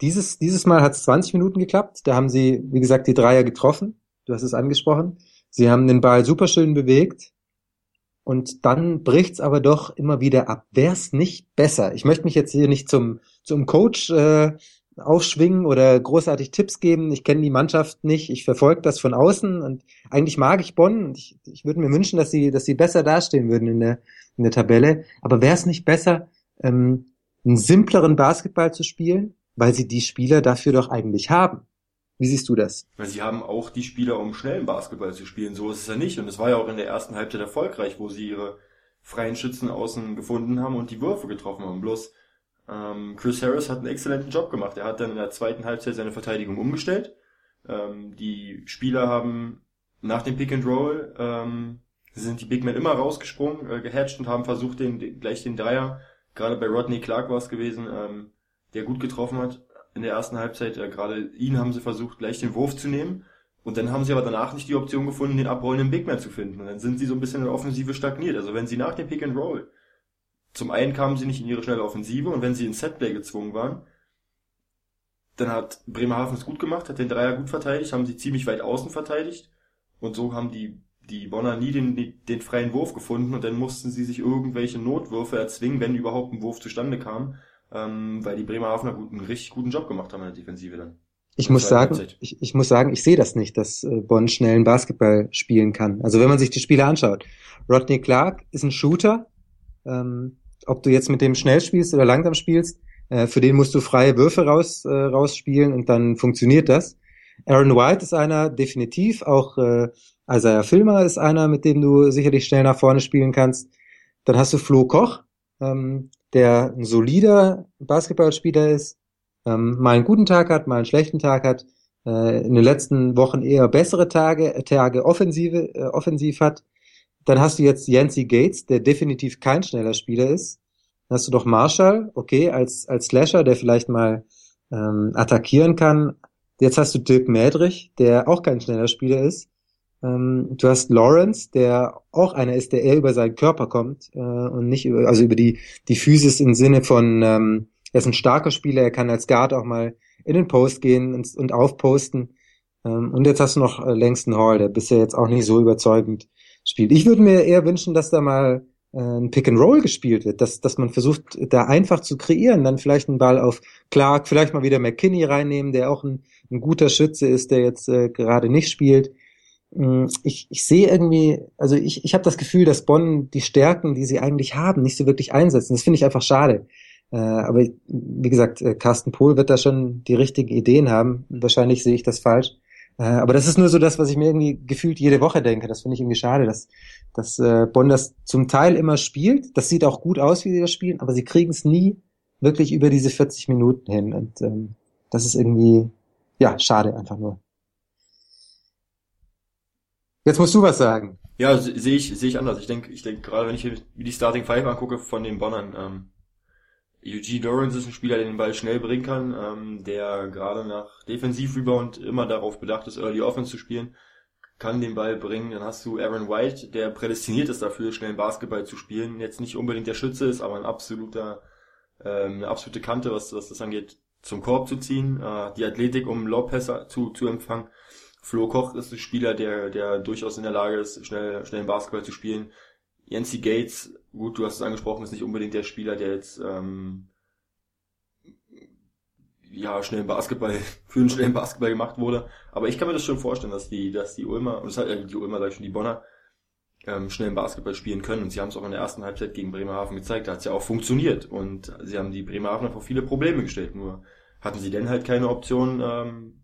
Dieses, dieses Mal hat es 20 Minuten geklappt. Da haben sie, wie gesagt, die Dreier getroffen. Du hast es angesprochen. Sie haben den Ball super schön bewegt. Und dann bricht's aber doch immer wieder ab. Wär's nicht besser? Ich möchte mich jetzt hier nicht zum, zum Coach äh, aufschwingen oder großartig Tipps geben. Ich kenne die Mannschaft nicht, ich verfolge das von außen und eigentlich mag ich Bonn und ich, ich würde mir wünschen, dass sie, dass sie besser dastehen würden in der, in der Tabelle. Aber wäre es nicht besser, ähm, einen simpleren Basketball zu spielen, weil sie die Spieler dafür doch eigentlich haben? Wie siehst du das? Sie haben auch die Spieler, um schnellen Basketball zu spielen. So ist es ja nicht. Und es war ja auch in der ersten Halbzeit erfolgreich, wo sie ihre freien Schützen außen gefunden haben und die Würfe getroffen haben. Bloß ähm, Chris Harris hat einen exzellenten Job gemacht. Er hat dann in der zweiten Halbzeit seine Verteidigung umgestellt. Ähm, die Spieler haben nach dem Pick and Roll ähm, sind die Big Men immer rausgesprungen, äh, gehatcht und haben versucht, den, den gleich den Dreier, gerade bei Rodney Clark war es gewesen, ähm, der gut getroffen hat in der ersten Halbzeit. Äh, gerade ihn haben sie versucht, gleich den Wurf zu nehmen. Und dann haben sie aber danach nicht die Option gefunden, den abrollenden Big Man zu finden. Und dann sind sie so ein bisschen in der Offensive stagniert. Also wenn sie nach dem Pick and Roll zum einen kamen sie nicht in ihre schnelle Offensive und wenn sie in Setplay gezwungen waren, dann hat Bremerhaven es gut gemacht, hat den Dreier gut verteidigt, haben sie ziemlich weit außen verteidigt und so haben die die Bonner nie den, den freien Wurf gefunden und dann mussten sie sich irgendwelche Notwürfe erzwingen, wenn überhaupt ein Wurf zustande kam, ähm, weil die Bremerhavener gut, einen richtig guten Job gemacht haben in der Defensive dann. Ich muss sagen, ich, ich muss sagen, ich sehe das nicht, dass äh, Bonn schnellen Basketball spielen kann. Also wenn man sich die Spiele anschaut, Rodney Clark ist ein Shooter, ähm, ob du jetzt mit dem schnell spielst oder langsam spielst, äh, für den musst du freie Würfe raus, äh, rausspielen und dann funktioniert das. Aaron White ist einer, definitiv. Auch äh, Isaiah Filmer ist einer, mit dem du sicherlich schnell nach vorne spielen kannst. Dann hast du Flo Koch, ähm, der ein solider Basketballspieler ist, ähm, mal einen guten Tag hat, mal einen schlechten Tag hat, äh, in den letzten Wochen eher bessere Tage, Tage offensive, äh, offensiv hat. Dann hast du jetzt Yancy Gates, der definitiv kein schneller Spieler ist. Dann hast du doch Marshall, okay, als, als Slasher, der vielleicht mal ähm, attackieren kann. Jetzt hast du Dirk Mädrich, der auch kein schneller Spieler ist. Ähm, du hast Lawrence, der auch einer ist, der eher über seinen Körper kommt äh, und nicht über, also über die, die Physis im Sinne von, ähm, er ist ein starker Spieler, er kann als Guard auch mal in den Post gehen und, und aufposten. Ähm, und jetzt hast du noch äh, Langston Hall, der bisher jetzt auch nicht so überzeugend spielt. Ich würde mir eher wünschen, dass da mal ein Pick and Roll gespielt wird, dass, dass man versucht, da einfach zu kreieren, dann vielleicht einen Ball auf Clark, vielleicht mal wieder McKinney reinnehmen, der auch ein, ein guter Schütze ist, der jetzt äh, gerade nicht spielt. Mm, ich, ich sehe irgendwie, also ich, ich habe das Gefühl, dass Bonn die Stärken, die sie eigentlich haben, nicht so wirklich einsetzen. Das finde ich einfach schade. Äh, aber wie gesagt, äh, Carsten Pohl wird da schon die richtigen Ideen haben. Wahrscheinlich sehe ich das falsch. Äh, aber das ist nur so das, was ich mir irgendwie gefühlt jede Woche denke. Das finde ich irgendwie schade, dass, dass äh, Bonn das zum Teil immer spielt. Das sieht auch gut aus, wie sie das spielen, aber sie kriegen es nie wirklich über diese 40 Minuten hin. Und ähm, das ist irgendwie, ja, schade einfach nur. Jetzt musst du was sagen. Ja, sehe ich, sehe ich anders. Ich denke, ich denke gerade, wenn ich mir die Starting Five angucke von den Bonnern, ähm, Eugene Lawrence ist ein Spieler, der den Ball schnell bringen kann, ähm, der gerade nach Defensiv-Rebound immer darauf bedacht ist, Early Offense zu spielen, kann den Ball bringen. Dann hast du Aaron White, der prädestiniert ist dafür, schnell Basketball zu spielen. Jetzt nicht unbedingt der Schütze ist, aber ein absoluter, ähm, eine absolute Kante, was, was das angeht, zum Korb zu ziehen, äh, die Athletik, um Lobpässe zu, zu empfangen. Flo Koch ist ein Spieler, der, der durchaus in der Lage ist, schnell, schnell Basketball zu spielen. Yancy Gates, gut, du hast es angesprochen, ist nicht unbedingt der Spieler, der jetzt ähm, ja schnellen Basketball [LAUGHS] für einen schnellen Basketball gemacht wurde. Aber ich kann mir das schon vorstellen, dass die, dass die Ulmer, und das hat äh, die Ulmer, sag ich schon, die Bonner, ähm, schnellen Basketball spielen können. Und sie haben es auch in der ersten Halbzeit gegen Bremerhaven gezeigt. Da hat es ja auch funktioniert. Und sie haben die Bremerhavener vor viele Probleme gestellt. Nur hatten sie denn halt keine Option, ähm,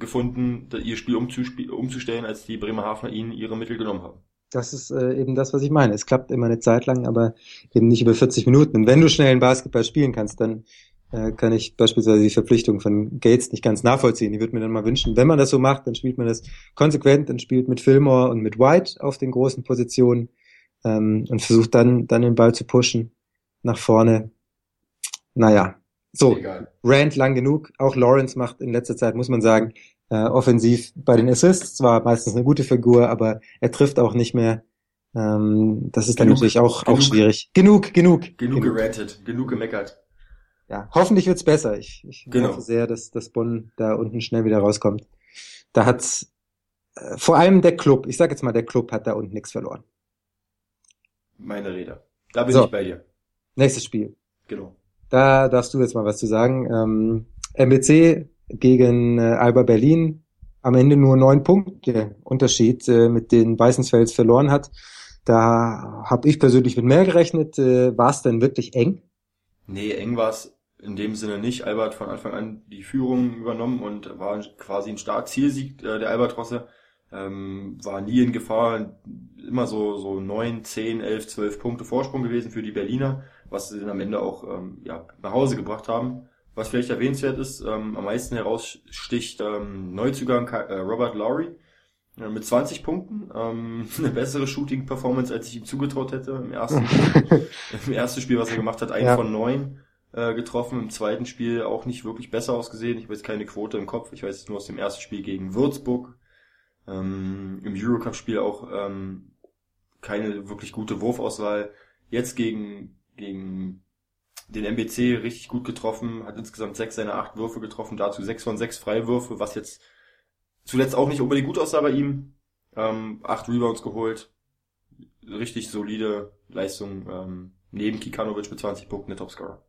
gefunden, ihr Spiel umzustellen, als die Bremerhavener ihnen ihre Mittel genommen haben. Das ist äh, eben das, was ich meine. Es klappt immer eine Zeit lang, aber eben nicht über 40 Minuten. Und wenn du schnell einen Basketball spielen kannst, dann äh, kann ich beispielsweise die Verpflichtung von Gates nicht ganz nachvollziehen. Ich würde mir dann mal wünschen, wenn man das so macht, dann spielt man das konsequent, dann spielt mit Fillmore und mit White auf den großen Positionen ähm, und versucht dann, dann den Ball zu pushen nach vorne. Naja, so, Egal. Rand lang genug. Auch Lawrence macht in letzter Zeit, muss man sagen, äh, offensiv bei den Assists zwar meistens eine gute Figur, aber er trifft auch nicht mehr. Ähm, das ist genug, dann natürlich auch, genug, auch schwierig. Genug, genug. Genug, genug. gerantet, genug gemeckert. Ja, hoffentlich wird's besser. Ich, ich genau. hoffe sehr, dass, dass Bonn da unten schnell wieder rauskommt. Da hat äh, vor allem der Club, ich sag jetzt mal, der Club hat da unten nichts verloren. Meine Rede. Da bin so. ich bei dir. Nächstes Spiel. Genau. Da darfst du jetzt mal was zu sagen. Ähm, MBC gegen äh, Alba Berlin am Ende nur neun Punkte Unterschied äh, mit den Weißensfels verloren hat. Da habe ich persönlich mit mehr gerechnet. Äh, war es denn wirklich eng? Nee, eng war es in dem Sinne nicht. Alba hat von Anfang an die Führung übernommen und war quasi ein stark Zielsieg äh, der Albatrosse. Ähm, war nie in Gefahr, immer so, so neun, zehn, elf, zwölf Punkte Vorsprung gewesen für die Berliner, was sie dann am Ende auch ähm, ja, nach Hause gebracht haben. Was vielleicht erwähnenswert ist, ähm, am meisten heraussticht ähm, Neuzugang äh, Robert Lowry äh, mit 20 Punkten. Ähm, [LAUGHS] eine bessere Shooting-Performance, als ich ihm zugetraut hätte im ersten, [LAUGHS] im ersten Spiel, was er gemacht hat, einen ja. von neun äh, getroffen. Im zweiten Spiel auch nicht wirklich besser ausgesehen. Ich weiß keine Quote im Kopf. Ich weiß es nur aus dem ersten Spiel gegen Würzburg. Ähm, Im Eurocup-Spiel auch ähm, keine wirklich gute Wurfauswahl. Jetzt gegen, gegen den MBC richtig gut getroffen, hat insgesamt sechs seiner acht Würfe getroffen, dazu sechs von sechs Freiwürfe, was jetzt zuletzt auch nicht unbedingt gut aussah bei ihm. Ähm, acht Rebounds geholt, richtig solide Leistung ähm, neben Kikanovic mit 20 Punkten der Topscorer.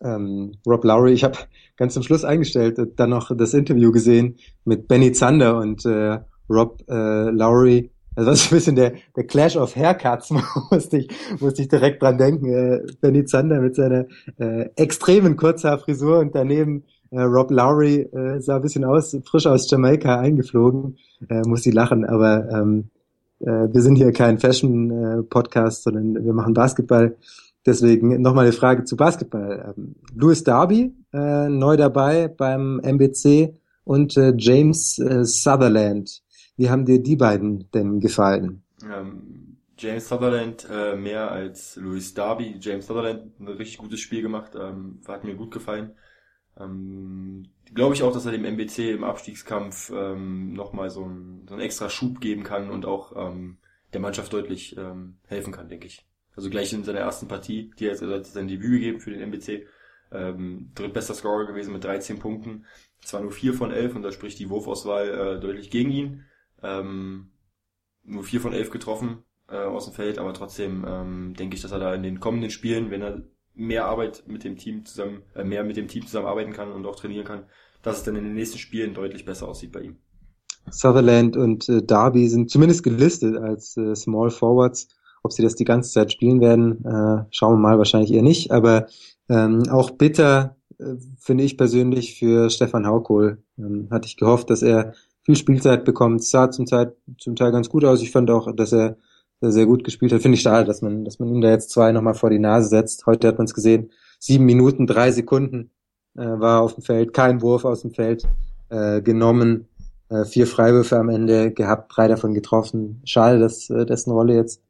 Ähm, Rob Lowry, ich habe ganz zum Schluss eingestellt, dann noch das Interview gesehen mit Benny Zander und äh, Rob äh, Lowry also das ist ein bisschen der, der Clash of Haircuts, [LAUGHS] musste ich, musste ich direkt dran denken. Äh, Benny Zander mit seiner äh, extremen Kurzhaarfrisur und daneben äh, Rob Lowry äh, sah ein bisschen aus, frisch aus Jamaika eingeflogen. Äh, muss ich lachen, aber ähm, äh, wir sind hier kein Fashion-Podcast, äh, sondern wir machen Basketball. Deswegen nochmal eine Frage zu Basketball. Ähm, Louis Darby, äh, neu dabei beim MBC und äh, James äh, Sutherland wie haben dir die beiden denn gefallen? Ähm, James Sutherland äh, mehr als Louis Darby. James Sutherland ein richtig gutes Spiel gemacht, ähm, hat mir gut gefallen. Ähm, Glaube ich auch, dass er dem MBC im Abstiegskampf ähm, nochmal so, so einen extra Schub geben kann und auch ähm, der Mannschaft deutlich ähm, helfen kann, denke ich. Also gleich in seiner ersten Partie, die er hat sein Debüt gegeben für den MBC, ähm, drittbester Scorer gewesen mit 13 Punkten. Zwar nur 4 von 11 und da spricht die Wurfauswahl äh, deutlich gegen ihn. Ähm, nur vier von elf getroffen äh, aus dem Feld, aber trotzdem ähm, denke ich, dass er da in den kommenden Spielen, wenn er mehr Arbeit mit dem Team zusammen, äh, mehr mit dem Team zusammenarbeiten kann und auch trainieren kann, dass es dann in den nächsten Spielen deutlich besser aussieht bei ihm. Sutherland und äh, Darby sind zumindest gelistet als äh, Small Forwards. Ob sie das die ganze Zeit spielen werden, äh, schauen wir mal, wahrscheinlich eher nicht. Aber ähm, auch bitter äh, finde ich persönlich für Stefan Haukohl. Ähm, hatte ich gehofft, dass er viel Spielzeit bekommt. Es sah zum Teil, zum Teil ganz gut aus. Ich fand auch, dass er sehr gut gespielt hat. Finde ich schade, dass man, dass man ihm da jetzt zwei nochmal vor die Nase setzt. Heute hat man es gesehen. Sieben Minuten, drei Sekunden äh, war auf dem Feld, kein Wurf aus dem Feld äh, genommen, äh, vier Freiwürfe am Ende gehabt, drei davon getroffen. Schade, dass äh, dessen Rolle jetzt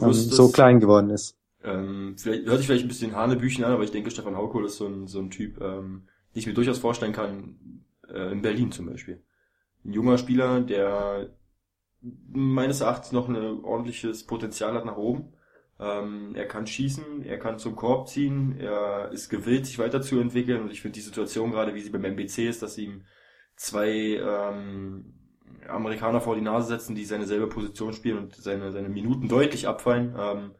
ähm, so klein geworden ist. Ähm, vielleicht, hört sich vielleicht ein bisschen Hanebüchen an, aber ich denke, Stefan Haukohl ist so ein, so ein Typ, ähm, den ich mir durchaus vorstellen kann, äh, in Berlin zum Beispiel ein junger Spieler, der meines Erachtens noch ein ordentliches Potenzial hat nach oben. Ähm, er kann schießen, er kann zum Korb ziehen, er ist gewillt, sich weiterzuentwickeln und ich finde die Situation gerade, wie sie beim MBC ist, dass ihm zwei ähm, Amerikaner vor die Nase setzen, die seine selbe Position spielen und seine, seine Minuten deutlich abfallen. Ähm,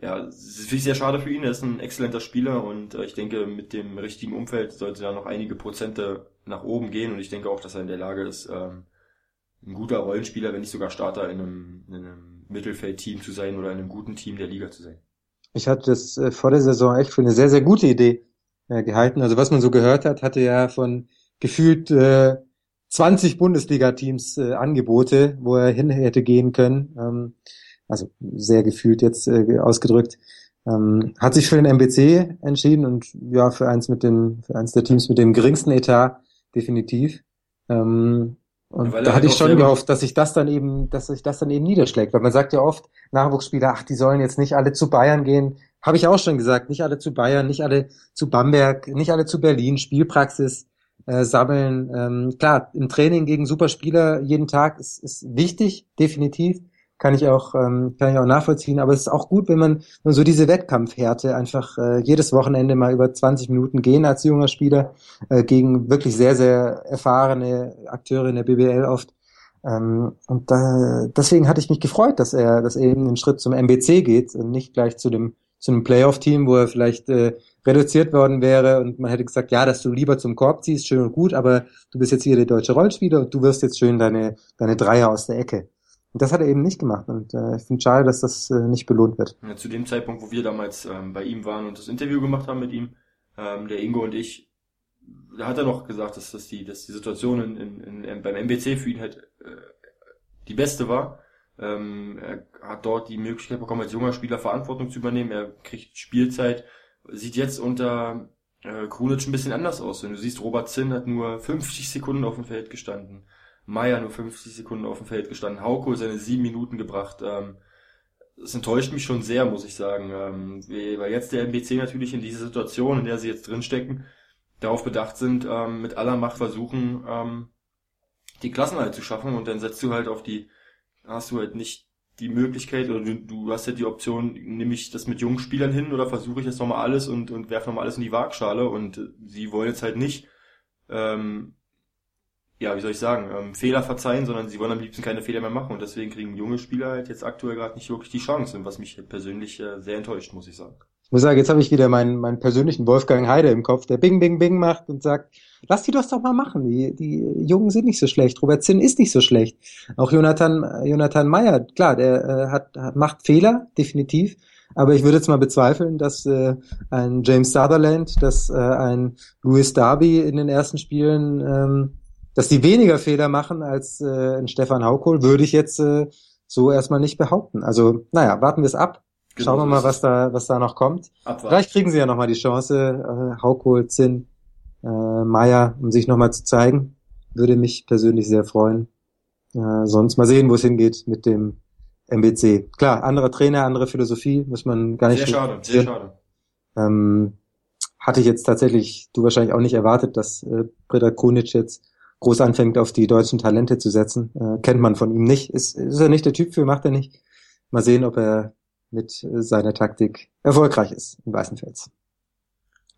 ja, es ist sehr schade für ihn. Er ist ein exzellenter Spieler und äh, ich denke, mit dem richtigen Umfeld sollte er noch einige Prozente nach oben gehen und ich denke auch, dass er in der Lage ist, ähm, ein guter Rollenspieler, wenn nicht sogar Starter in einem, in einem Mittelfeldteam zu sein oder in einem guten Team der Liga zu sein. Ich hatte das äh, vor der Saison echt für eine sehr, sehr gute Idee äh, gehalten. Also was man so gehört hat, hatte ja von gefühlt äh, 20 Bundesliga-Teams äh, Angebote, wo er hin hätte gehen können. Ähm, also sehr gefühlt jetzt äh, ausgedrückt. Ähm, hat sich für den MBC entschieden und ja, für eins mit dem, für eins der Teams mit dem geringsten Etat, definitiv. Ähm, und ja, da hatte ich schon gehofft, dass sich das dann eben, dass sich das dann eben niederschlägt. Weil man sagt ja oft, Nachwuchsspieler, ach, die sollen jetzt nicht alle zu Bayern gehen. Habe ich auch schon gesagt, nicht alle zu Bayern, nicht alle zu Bamberg, nicht alle zu Berlin, Spielpraxis äh, sammeln. Ähm, klar, im Training gegen Superspieler jeden Tag ist, ist wichtig, definitiv kann ich auch ähm, kann ich auch nachvollziehen. Aber es ist auch gut, wenn man, so diese Wettkampfhärte einfach äh, jedes Wochenende mal über 20 Minuten gehen als junger Spieler äh, gegen wirklich sehr sehr erfahrene Akteure in der BBL oft. Ähm, und da, deswegen hatte ich mich gefreut, dass er, dass er eben einen Schritt zum MBC geht und nicht gleich zu dem zu einem Playoff-Team, wo er vielleicht äh, reduziert worden wäre und man hätte gesagt, ja, dass du lieber zum Korb ziehst, schön und gut, aber du bist jetzt hier der deutsche Rollspieler und du wirst jetzt schön deine, deine Dreier aus der Ecke. Und das hat er eben nicht gemacht und äh, ich finde schade, dass das äh, nicht belohnt wird. Ja, zu dem Zeitpunkt, wo wir damals ähm, bei ihm waren und das Interview gemacht haben mit ihm, ähm, der Ingo und ich, da hat er noch gesagt, dass, dass, die, dass die Situation in, in, in, beim MBC für ihn halt äh, die beste war. Ähm, er hat dort die Möglichkeit bekommen, als junger Spieler Verantwortung zu übernehmen. Er kriegt Spielzeit. Sieht jetzt unter äh, Krunic ein bisschen anders aus. Wenn du siehst, Robert Zinn hat nur 50 Sekunden auf dem Feld gestanden. Meier nur 50 Sekunden auf dem Feld gestanden. Hauko seine sieben Minuten gebracht. Ähm, das enttäuscht mich schon sehr, muss ich sagen. Ähm, weil jetzt der MBC natürlich in dieser Situation, in der sie jetzt drinstecken, darauf bedacht sind, ähm, mit aller Macht versuchen, die Klassenhalt zu schaffen und dann setzt du halt auf die, hast du halt nicht die Möglichkeit oder du, du hast ja die Option, nehme ich das mit jungen Spielern hin oder versuche ich jetzt nochmal alles und, und werfe nochmal alles in die Waagschale und sie wollen jetzt halt nicht, ähm, ja, wie soll ich sagen, ähm, Fehler verzeihen, sondern sie wollen am liebsten keine Fehler mehr machen und deswegen kriegen junge Spieler halt jetzt aktuell gerade nicht wirklich die Chance, was mich persönlich äh, sehr enttäuscht, muss ich sagen. Ich muss sagen, jetzt habe ich wieder meinen, meinen persönlichen Wolfgang Heide im Kopf, der Bing, Bing, Bing macht und sagt, lass die das doch mal machen. Die, die Jungen sind nicht so schlecht. Robert Zinn ist nicht so schlecht. Auch Jonathan, Jonathan Meyer, klar, der äh, hat, hat, macht Fehler, definitiv. Aber ich würde jetzt mal bezweifeln, dass äh, ein James Sutherland, dass äh, ein Louis Darby in den ersten Spielen, ähm, dass die weniger Fehler machen als äh, ein Stefan Haukohl, würde ich jetzt äh, so erstmal nicht behaupten. Also, naja, warten wir es ab. Genau Schauen wir mal, was da, was da noch kommt. Abwarten. Vielleicht kriegen sie ja nochmal die Chance, äh, Haukohl, Zinn, äh, Meier, um sich nochmal zu zeigen. Würde mich persönlich sehr freuen. Äh, sonst mal sehen, wo es hingeht mit dem MBC. Klar, andere Trainer, andere Philosophie, muss man gar nicht. Sehr schade, sehr schade. Ähm, hatte ich jetzt tatsächlich, du wahrscheinlich auch nicht erwartet, dass äh, Britta Krunic jetzt groß anfängt, auf die deutschen Talente zu setzen. Äh, kennt man von ihm nicht. Ist, ist er nicht der Typ für, macht er nicht. Mal sehen, ob er mit äh, seiner Taktik erfolgreich ist im Weißenfels.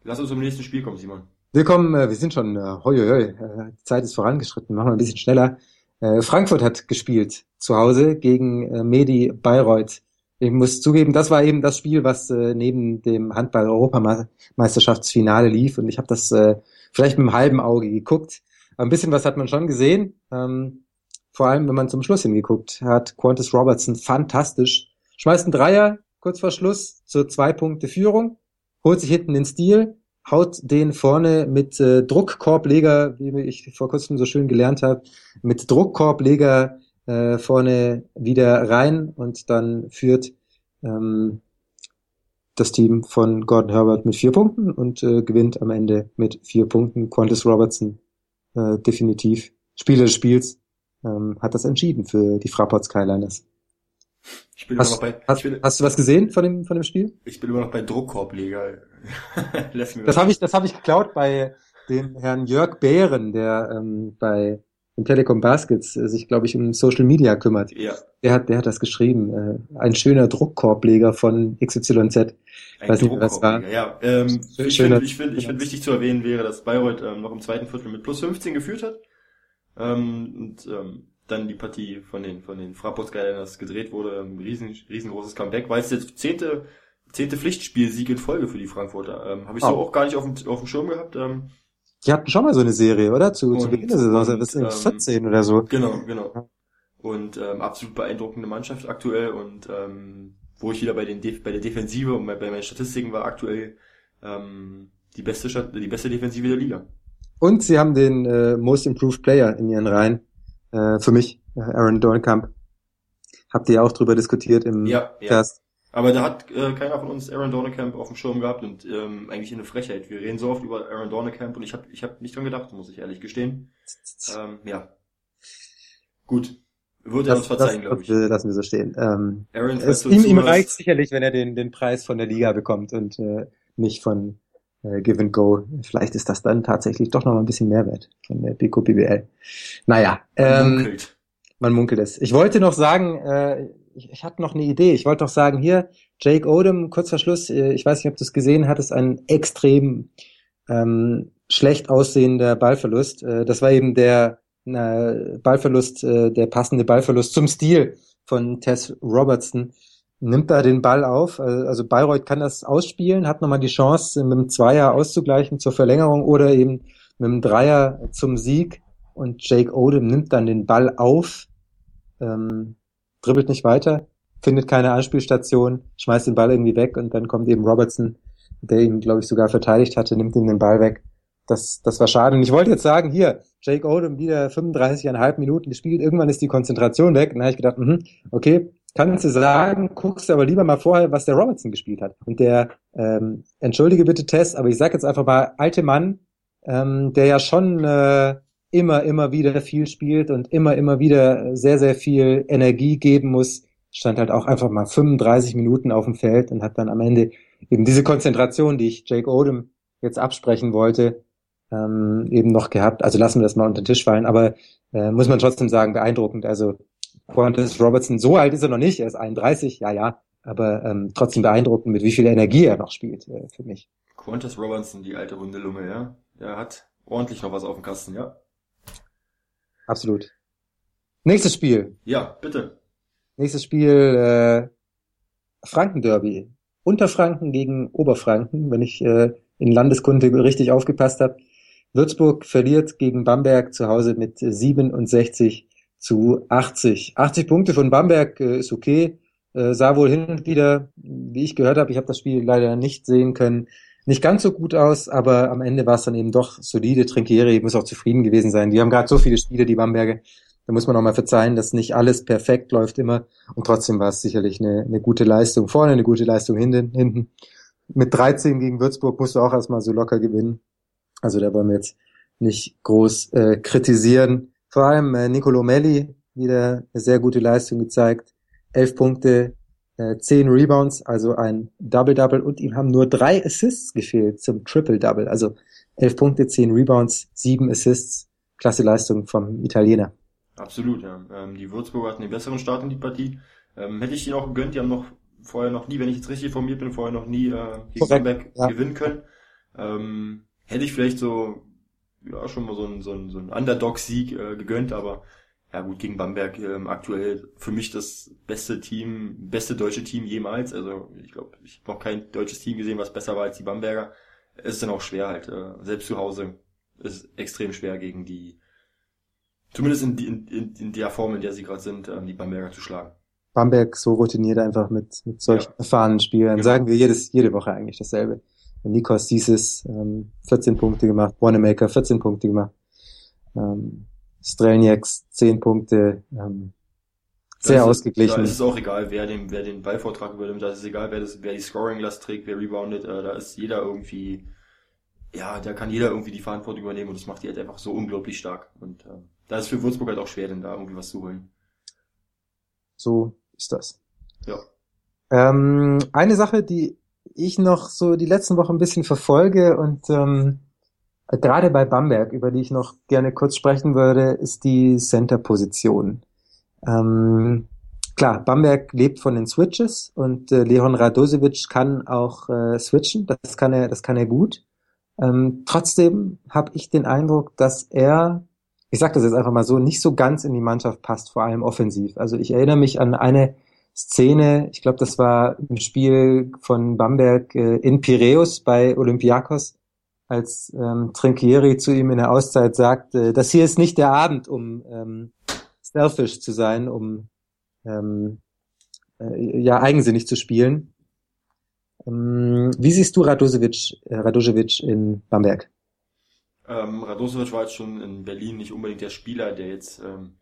Lass uns zum nächsten Spiel kommen, Simon. Wir kommen, äh, wir sind schon, äh, hoi, hoi, äh, die Zeit ist vorangeschritten, machen wir ein bisschen schneller. Äh, Frankfurt hat gespielt zu Hause gegen äh, Medi Bayreuth. Ich muss zugeben, das war eben das Spiel, was äh, neben dem Handball-Europameisterschaftsfinale lief und ich habe das äh, vielleicht mit einem halben Auge geguckt. Ein bisschen was hat man schon gesehen. Ähm, vor allem, wenn man zum Schluss hingeguckt hat, Qantas Robertson fantastisch schmeißt einen Dreier kurz vor Schluss zur zwei Punkte Führung, holt sich hinten den Stil, haut den vorne mit äh, Druckkorbleger, wie ich vor kurzem so schön gelernt habe, mit Druckkorbleger äh, vorne wieder rein und dann führt ähm, das Team von Gordon Herbert mit vier Punkten und äh, gewinnt am Ende mit vier Punkten. Qantas Robertson äh, definitiv Spieler des Spiels ähm, hat das entschieden für die Fraport Skyliners. Ich bin hast, immer noch bei, hast, bin, hast du was gesehen von dem, von dem Spiel? Ich bin immer noch bei Druckkorbleger. [LAUGHS] das habe ich, das habe ich geklaut bei dem Herrn Jörg Bären, der ähm, bei den Telekom Baskets sich, glaube ich, um Social Media kümmert. Ja. Der hat, der hat das geschrieben. Äh, ein schöner Druckkorbleger von XYZ. Ein Weiß nicht, was war. Ja, ähm, ich finde, ich finde, ich finde wichtig zu erwähnen wäre, dass Bayreuth ähm, noch im zweiten Viertel mit plus 15 geführt hat. Ähm, und ähm, dann die Partie von den, von den Fraport Skyliners gedreht wurde. Ein riesen, riesengroßes Comeback. War jetzt der zehnte, zehnte Pflichtspielsieg in Folge für die Frankfurter. Ähm, Habe ich oh. so auch gar nicht auf dem, auf dem Schirm gehabt. Ähm, die hatten schon mal so eine Serie, oder? Zu, und, zu Beginn der Saison, bis ähm, 14 oder so. Genau, genau. Und ähm, absolut beeindruckende Mannschaft aktuell und ähm, wo ich wieder bei den bei der Defensive und bei, bei meinen Statistiken war aktuell ähm, die beste die beste Defensive der Liga. Und sie haben den äh, Most Improved Player in ihren Reihen äh, für mich, äh, Aaron Dornkamp. Habt ihr auch drüber diskutiert im ja, ja. Aber da hat äh, keiner von uns Aaron Dornekamp auf dem Schirm gehabt und ähm, eigentlich eine Frechheit. Wir reden so oft über Aaron Dornekamp und ich habe ich hab nicht dran gedacht, muss ich ehrlich gestehen. Ähm, ja. Gut. Wird er uns verzeihen, glaube ich. Lassen wir so stehen. Ähm, Aaron, es, ihm, ihm reicht sicherlich, wenn er den, den Preis von der Liga bekommt und äh, nicht von äh, Give and Go. Vielleicht ist das dann tatsächlich doch noch mal ein bisschen Mehrwert von der Pico BBL. Naja, ähm, man munkelt. Man munkelt es. Ich wollte noch sagen, äh, ich, ich hatte noch eine Idee. Ich wollte doch sagen, hier, Jake Odom, kurz vor Schluss, äh, ich weiß nicht, ob du es gesehen hattest, ein extrem ähm, schlecht aussehender Ballverlust. Äh, das war eben der äh, Ballverlust, äh, der passende Ballverlust zum Stil von Tess Robertson. nimmt da den Ball auf. Also Bayreuth kann das ausspielen, hat nochmal die Chance, mit dem Zweier auszugleichen zur Verlängerung oder eben mit dem Dreier zum Sieg. Und Jake Odom nimmt dann den Ball auf, ähm, dribbelt nicht weiter, findet keine Anspielstation, schmeißt den Ball irgendwie weg und dann kommt eben Robertson, der ihn, glaube ich, sogar verteidigt hatte, nimmt ihm den Ball weg. Das, das war schade. Und ich wollte jetzt sagen, hier, Jake Odom wieder 35,5 Minuten gespielt, irgendwann ist die Konzentration weg. Und dann habe ich gedacht, mh, okay, kannst du sagen, guckst aber lieber mal vorher, was der Robertson gespielt hat. Und der, ähm, entschuldige bitte Tess, aber ich sag jetzt einfach mal, alte Mann, ähm, der ja schon äh, immer, immer wieder viel spielt und immer, immer wieder sehr, sehr viel Energie geben muss, stand halt auch einfach mal 35 Minuten auf dem Feld und hat dann am Ende eben diese Konzentration, die ich Jake Odom jetzt absprechen wollte, ähm, eben noch gehabt. Also lassen wir das mal unter den Tisch fallen, aber äh, muss man trotzdem sagen, beeindruckend. Also Qantas Robertson, so alt ist er noch nicht, er ist 31, ja, ja, aber ähm, trotzdem beeindruckend, mit wie viel Energie er noch spielt, äh, für mich. Qantas Robertson, die alte Hundelunge, ja. Er hat ordentlich noch was auf dem Kasten, ja. Absolut. Nächstes Spiel. Ja, bitte. Nächstes Spiel, äh, Franken-Derby. Unterfranken gegen Oberfranken, wenn ich äh, in Landeskunde richtig aufgepasst habe. Würzburg verliert gegen Bamberg zu Hause mit 67 zu 80. 80 Punkte von Bamberg äh, ist okay. Äh, sah wohl hin und wieder, wie ich gehört habe, ich habe das Spiel leider nicht sehen können, nicht ganz so gut aus, aber am Ende war es dann eben doch solide. Trinkieri muss auch zufrieden gewesen sein. Die haben gerade so viele Spiele, die Bamberger. Da muss man auch mal verzeihen, dass nicht alles perfekt läuft immer. Und trotzdem war es sicherlich eine, eine gute Leistung vorne, eine gute Leistung hinten. hinten. Mit 13 gegen Würzburg musst du auch erstmal so locker gewinnen. Also da wollen wir jetzt nicht groß äh, kritisieren. Vor allem äh, Nicolo Melli wieder eine sehr gute Leistung gezeigt. Elf Punkte, äh, zehn Rebounds, also ein Double-Double und ihm haben nur drei Assists gefehlt zum Triple-Double. Also elf Punkte, zehn Rebounds, sieben Assists. Klasse Leistung vom Italiener. Absolut, ja. Ähm, die Würzburger hatten den besseren Start in die Partie. Ähm, hätte ich ihnen auch gegönnt, die haben noch vorher noch nie, wenn ich jetzt richtig informiert bin, vorher noch nie äh, gegen Comeback ja. gewinnen können. Ähm, hätte ich vielleicht so ja schon mal so ein, so ein, so ein Underdog-Sieg äh, gegönnt, aber ja gut, gegen Bamberg ähm, aktuell für mich das beste Team, beste deutsche Team jemals. Also ich glaube, ich habe noch kein deutsches Team gesehen, was besser war als die Bamberger. Es ist dann auch schwer halt, äh, selbst zu Hause ist extrem schwer gegen die, zumindest in, in, in, in der Form, in der sie gerade sind, ähm, die Bamberger zu schlagen. Bamberg so routiniert einfach mit, mit solchen ja. erfahrenen Spielern. Genau. Sagen wir jedes, jede Woche eigentlich dasselbe. Nikos dieses ähm, 14 Punkte gemacht, Wanamaker 14 Punkte gemacht, ähm, Strelniaks 10 Punkte, ähm, sehr da ausgeglichen. Da ist es auch egal, wer den, wer den Ballvortrag übernimmt, da ist es egal, wer, das, wer die Scoring-Last trägt, wer reboundet, äh, da ist jeder irgendwie, ja, da kann jeder irgendwie die Verantwortung übernehmen und das macht die halt einfach so unglaublich stark. Und äh, da ist für Würzburg halt auch schwer, denn da irgendwie was zu holen. So ist das. Ja. Ähm, eine Sache, die ich noch so die letzten Wochen ein bisschen verfolge und ähm, gerade bei Bamberg, über die ich noch gerne kurz sprechen würde, ist die Center-Position. Ähm, klar, Bamberg lebt von den Switches und äh, Leon Radosevic kann auch äh, switchen, das kann er, das kann er gut. Ähm, trotzdem habe ich den Eindruck, dass er, ich sage das jetzt einfach mal so, nicht so ganz in die Mannschaft passt, vor allem offensiv. Also ich erinnere mich an eine Szene, ich glaube, das war im Spiel von Bamberg äh, in Piräus bei Olympiakos, als ähm, Trinkieri zu ihm in der Auszeit sagt, äh, das hier ist nicht der Abend, um ähm, selfish zu sein, um ähm, äh, ja eigensinnig zu spielen. Ähm, wie siehst du Radosevic, äh, Radosevic in Bamberg? Ähm, Radosevic war jetzt schon in Berlin nicht unbedingt der Spieler, der jetzt ähm,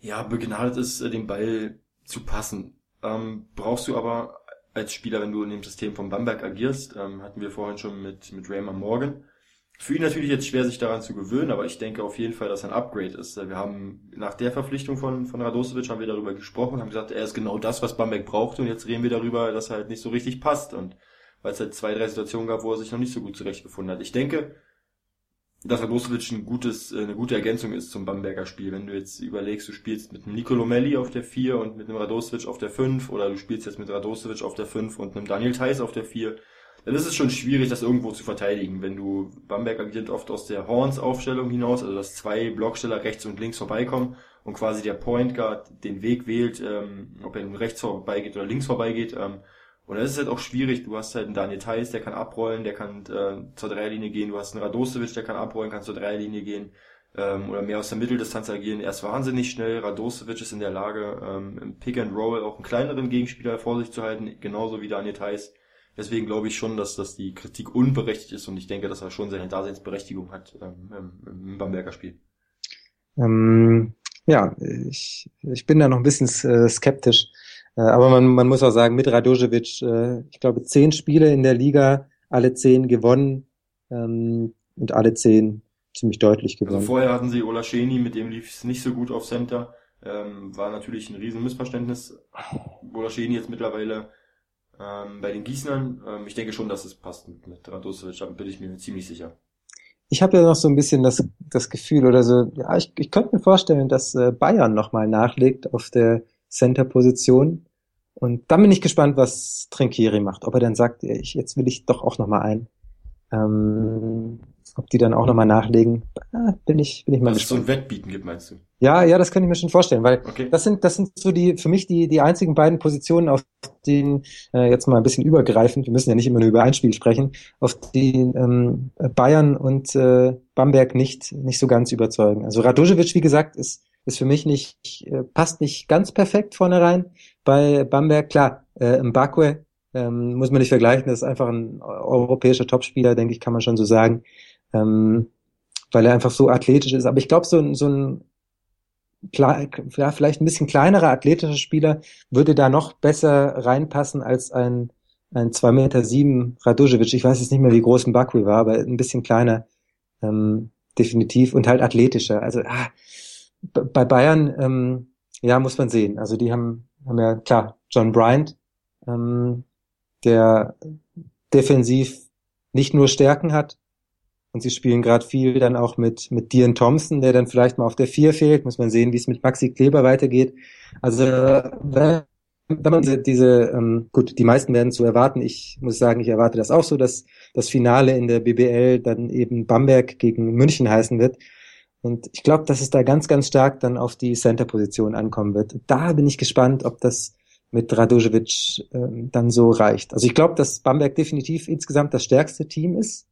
ja begnadet ist, äh, den Ball zu passen. Ähm, brauchst du aber als Spieler, wenn du in dem System von Bamberg agierst, ähm, hatten wir vorhin schon mit, mit Raymond Morgan. Für ihn natürlich jetzt schwer, sich daran zu gewöhnen, aber ich denke auf jeden Fall, dass er ein Upgrade ist. Wir haben nach der Verpflichtung von, von Radosevic haben wir darüber gesprochen, haben gesagt, er ist genau das, was Bamberg braucht und jetzt reden wir darüber, dass er halt nicht so richtig passt und weil es halt zwei, drei Situationen gab, wo er sich noch nicht so gut zurechtgefunden hat. Ich denke, dass Radosevic ein gutes, äh, eine gute Ergänzung ist zum Bamberger Spiel. Wenn du jetzt überlegst, du spielst mit einem Nicolo Melli auf der 4 und mit einem Radosevic auf der 5 oder du spielst jetzt mit Radosevic auf der 5 und einem Daniel Theiss auf der 4, dann ist es schon schwierig, das irgendwo zu verteidigen. Wenn du, Bamberg agiert oft aus der Horns-Aufstellung hinaus, also dass zwei Blocksteller rechts und links vorbeikommen und quasi der Point Guard den Weg wählt, ähm, ob er nun rechts vorbeigeht oder links vorbeigeht. Ähm, und das ist halt auch schwierig. Du hast halt einen Daniel Theiss, der kann abrollen, der kann äh, zur Dreierlinie gehen. Du hast einen Radosevic, der kann abrollen, kann zur Dreierlinie gehen ähm, oder mehr aus der Mitteldistanz agieren. Er ist wahnsinnig schnell. Radosevic ist in der Lage, ähm, im Pick and Roll auch einen kleineren Gegenspieler vor sich zu halten, genauso wie Daniel Theiss. Deswegen glaube ich schon, dass, dass die Kritik unberechtigt ist und ich denke, dass er schon seine Daseinsberechtigung hat ähm, im Bamberger Spiel. Ähm, ja, ich, ich bin da noch ein bisschen äh, skeptisch. Äh, aber man, man muss auch sagen, mit Radojevic, äh, ich glaube, zehn Spiele in der Liga, alle zehn gewonnen ähm, und alle zehn ziemlich deutlich also gewonnen. Also vorher hatten sie Ola Scheni, mit dem lief es nicht so gut auf Center. Ähm, war natürlich ein riesen Missverständnis. Ola Scheni jetzt mittlerweile ähm, bei den Gießnern. Ähm, ich denke schon, dass es passt mit, mit Radosevic, da bin ich mir ziemlich sicher. Ich habe ja noch so ein bisschen das, das Gefühl oder so, ja, ich, ich könnte mir vorstellen, dass äh, Bayern nochmal nachlegt auf der Center-Position. Und dann bin ich gespannt, was Trinkieri macht. Ob er dann sagt, ich, jetzt will ich doch auch nochmal ein. Ähm, ob die dann auch nochmal nachlegen, ah, bin ich, bin ich mal Dass gespannt. es so ein Wettbieten gibt, meinst du? Ja, ja, das kann ich mir schon vorstellen, weil okay. das sind, das sind so die, für mich die, die einzigen beiden Positionen, auf denen, äh, jetzt mal ein bisschen übergreifend, wir müssen ja nicht immer nur über ein Spiel sprechen, auf die ähm, Bayern und äh, Bamberg nicht, nicht so ganz überzeugen. Also Radojevic, wie gesagt, ist, ist für mich nicht, äh, passt nicht ganz perfekt vorne rein. Bei Bamberg, klar, äh, Mbakwe, ähm, muss man nicht vergleichen, das ist einfach ein europäischer Topspieler, denke ich, kann man schon so sagen ähm, weil er einfach so athletisch ist. Aber ich glaube, so, so ein ja, vielleicht ein bisschen kleinerer athletischer Spieler würde da noch besser reinpassen als ein ein zwei Meter sieben Radojevic. Ich weiß jetzt nicht mehr, wie groß ein Bakri war, aber ein bisschen kleiner ähm, definitiv und halt athletischer. Also ah, bei Bayern ähm, ja muss man sehen. Also die haben haben ja klar John Bryant, ähm, der defensiv nicht nur Stärken hat, und sie spielen gerade viel dann auch mit, mit Dian Thompson, der dann vielleicht mal auf der vier fehlt. Muss man sehen, wie es mit Maxi Kleber weitergeht. Also wenn, wenn man diese, diese ähm, gut, die meisten werden zu erwarten. Ich muss sagen, ich erwarte das auch so, dass das Finale in der BBL dann eben Bamberg gegen München heißen wird. Und ich glaube, dass es da ganz, ganz stark dann auf die Center-Position ankommen wird. Da bin ich gespannt, ob das mit Radojevic ähm, dann so reicht. Also ich glaube, dass Bamberg definitiv insgesamt das stärkste Team ist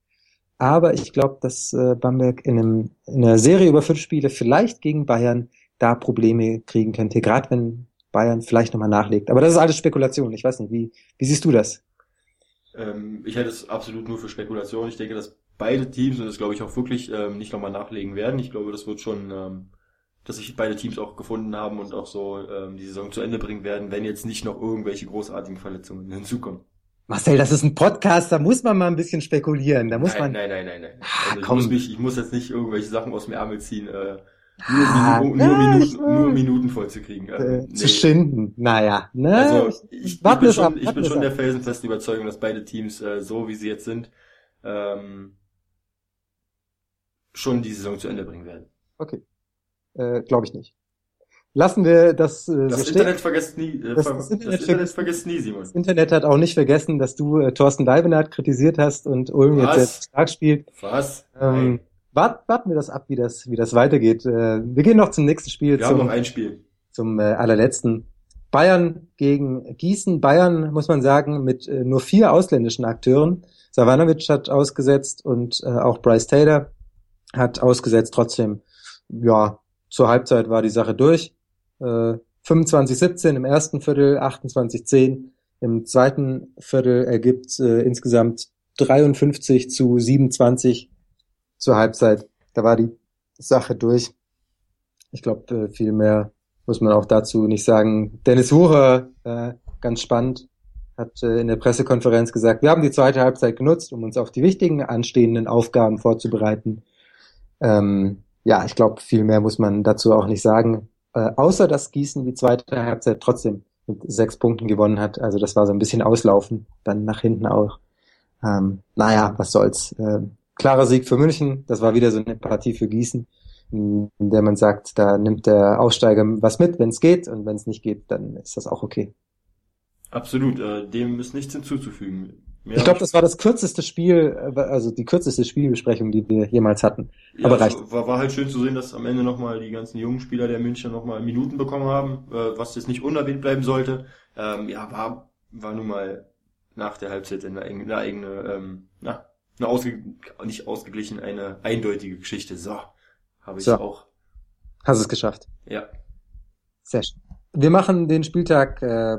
aber ich glaube, dass äh, Bamberg in, einem, in einer Serie über fünf Spiele vielleicht gegen Bayern da Probleme kriegen könnte, gerade wenn Bayern vielleicht nochmal nachlegt. Aber das ist alles Spekulation. Ich weiß nicht, wie, wie siehst du das? Ähm, ich hätte es absolut nur für Spekulation. Ich denke, dass beide Teams, und das glaube ich auch wirklich, ähm, nicht nochmal nachlegen werden. Ich glaube, das wird schon, ähm, dass sich beide Teams auch gefunden haben und auch so ähm, die Saison zu Ende bringen werden, wenn jetzt nicht noch irgendwelche großartigen Verletzungen [LAUGHS] hinzukommen. Marcel, das ist ein Podcast, da muss man mal ein bisschen spekulieren. Da muss nein, man. Nein, nein, nein, nein. Ah, also ich, muss mich, ich muss jetzt nicht irgendwelche Sachen aus dem Ärmel ziehen, äh, nur, ah, nur, Minuten, ich, nur Minuten voll zu kriegen. Äh, nee. Zu schinden. Naja, ne? Also ich, ich, ich bin schon, ab, ich bin schon der felsenfesten Überzeugung, dass beide Teams äh, so wie sie jetzt sind, ähm, schon die Saison zu Ende bringen werden. Okay. Äh, Glaube ich nicht lassen wir das äh, das so Internet stehen. vergisst nie äh, das, das, Internet, das Internet vergisst nie Simon das Internet hat auch nicht vergessen dass du äh, Thorsten Leibenhardt kritisiert hast und Ulm Was? jetzt stark spielt Was? Ähm, wart, warten wir das ab wie das wie das weitergeht äh, wir gehen noch zum nächsten Spiel wir zum, haben noch ein Spiel zum äh, allerletzten Bayern gegen Gießen Bayern muss man sagen mit äh, nur vier ausländischen Akteuren Savanovic hat ausgesetzt und äh, auch Bryce Taylor hat ausgesetzt trotzdem ja zur Halbzeit war die Sache durch äh, 25-17 im ersten Viertel, 28-10 im zweiten Viertel ergibt äh, insgesamt 53 zu 27 zur Halbzeit. Da war die Sache durch. Ich glaube, äh, viel mehr muss man auch dazu nicht sagen. Dennis Wucher, äh, ganz spannend, hat äh, in der Pressekonferenz gesagt, wir haben die zweite Halbzeit genutzt, um uns auf die wichtigen anstehenden Aufgaben vorzubereiten. Ähm, ja, ich glaube, viel mehr muss man dazu auch nicht sagen. Äh, außer dass Gießen die zweite Halbzeit trotzdem mit sechs Punkten gewonnen hat. Also das war so ein bisschen Auslaufen, dann nach hinten auch. Ähm, naja, was soll's. Äh, klarer Sieg für München. Das war wieder so eine Partie für Gießen, in, der man sagt, da nimmt der Aussteiger was mit, wenn es geht, und wenn es nicht geht, dann ist das auch okay. Absolut, äh, dem ist nichts hinzuzufügen. Ich glaube, das war das kürzeste Spiel, äh, also die kürzeste Spielbesprechung, die wir jemals hatten. Ja, Aber reicht. War, war halt schön zu sehen, dass am Ende nochmal die ganzen jungen Spieler der München nochmal Minuten bekommen haben, äh, was jetzt nicht unerwähnt bleiben sollte. Ähm, ja, war, war nun mal nach der Halbzeit eine, eine eigene, ähm, na, eine ausge nicht ausgeglichen, eine eindeutige Geschichte. So, habe ich so. auch. Hast es geschafft. Ja. Sehr schön. Wir machen den Spieltag äh,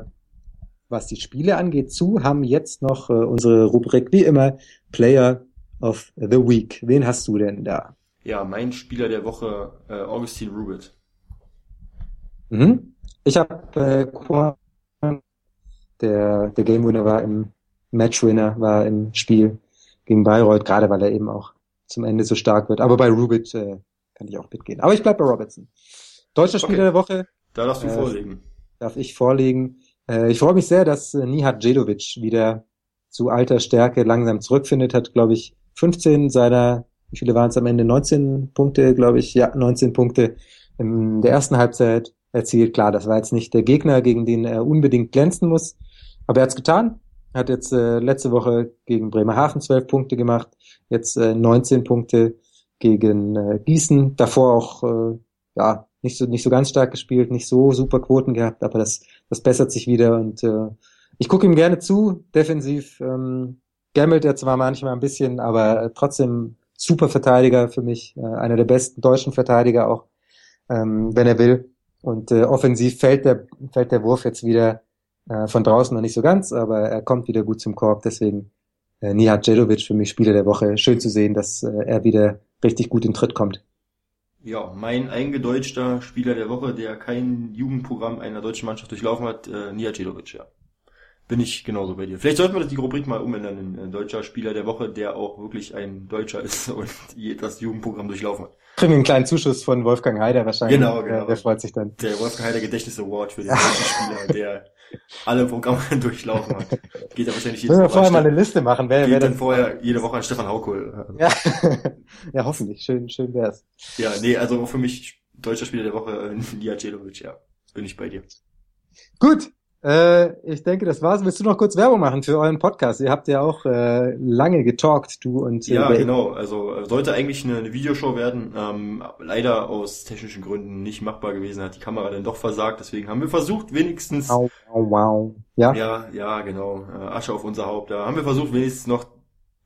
was die Spiele angeht, zu, haben jetzt noch äh, unsere Rubrik wie immer Player of the Week. Wen hast du denn da? Ja, mein Spieler der Woche, äh, Augustin Rubit. Mhm. Ich habe äh, der, der Game Winner war im Match Winner, war im Spiel gegen Bayreuth, gerade weil er eben auch zum Ende so stark wird. Aber bei Rubit äh, kann ich auch mitgehen. Aber ich bleib bei Robertson. Deutscher Spieler okay. der Woche. Da darfst du äh, vorlegen. Darf ich vorlegen. Äh, ich freue mich sehr, dass äh, Nihat Djedovic wieder zu alter Stärke langsam zurückfindet, hat, glaube ich, 15 seiner, wie viele waren es am Ende? 19 Punkte, glaube ich, ja, 19 Punkte in der ersten Halbzeit erzielt. Klar, das war jetzt nicht der Gegner, gegen den er unbedingt glänzen muss, aber er hat es getan. Hat jetzt äh, letzte Woche gegen Bremerhaven 12 Punkte gemacht, jetzt äh, 19 Punkte gegen äh, Gießen, davor auch äh, ja nicht so nicht so ganz stark gespielt, nicht so super Quoten gehabt, aber das das bessert sich wieder und äh, ich gucke ihm gerne zu. Defensiv ähm, gammelt er zwar manchmal ein bisschen, aber trotzdem super Verteidiger für mich, äh, einer der besten deutschen Verteidiger auch, ähm, wenn er will. Und äh, offensiv fällt der fällt der Wurf jetzt wieder äh, von draußen noch nicht so ganz, aber er kommt wieder gut zum Korb. Deswegen äh, Nihat Djedovic für mich Spieler der Woche. Schön zu sehen, dass äh, er wieder richtig gut in Tritt kommt. Ja, mein eingedeutschter Spieler der Woche, der kein Jugendprogramm einer deutschen Mannschaft durchlaufen hat, äh, Nijacedovic, ja. Bin ich genauso bei dir. Vielleicht sollten wir die Rubrik mal umändern in äh, deutscher Spieler der Woche, der auch wirklich ein Deutscher [LAUGHS] ist und das Jugendprogramm durchlaufen hat. Kriegen einen kleinen Zuschuss von Wolfgang Heider wahrscheinlich. Genau, genau. Der freut sich dann. Der Wolfgang Heider Gedächtnis Award für den [LAUGHS] deutschen Spieler, der alle Programme [LAUGHS] durchlaufen hat. Geht ja wahrscheinlich Müssen wir vorher mal eine Liste machen. Wer, Geht wer dann vorher jede Woche an Stefan Haukohl. Ja. [LAUGHS] ja, hoffentlich. Schön, schön wär's. Ja, nee, also für mich deutscher Spieler der Woche, Lia Celovic, ja. Bin ich bei dir. Gut, äh, ich denke, das war's. Willst du noch kurz Werbung machen für euren Podcast? Ihr habt ja auch äh, lange getalkt, du und äh, Ja, genau. Also äh, sollte eigentlich eine, eine Videoshow werden. Ähm, leider aus technischen Gründen nicht machbar gewesen, hat die Kamera dann doch versagt. Deswegen haben wir versucht, wenigstens. Wow, wow, wow. Ja. Ja, ja, genau. Äh, Asche auf unser Haupt. Da haben wir versucht, wenigstens noch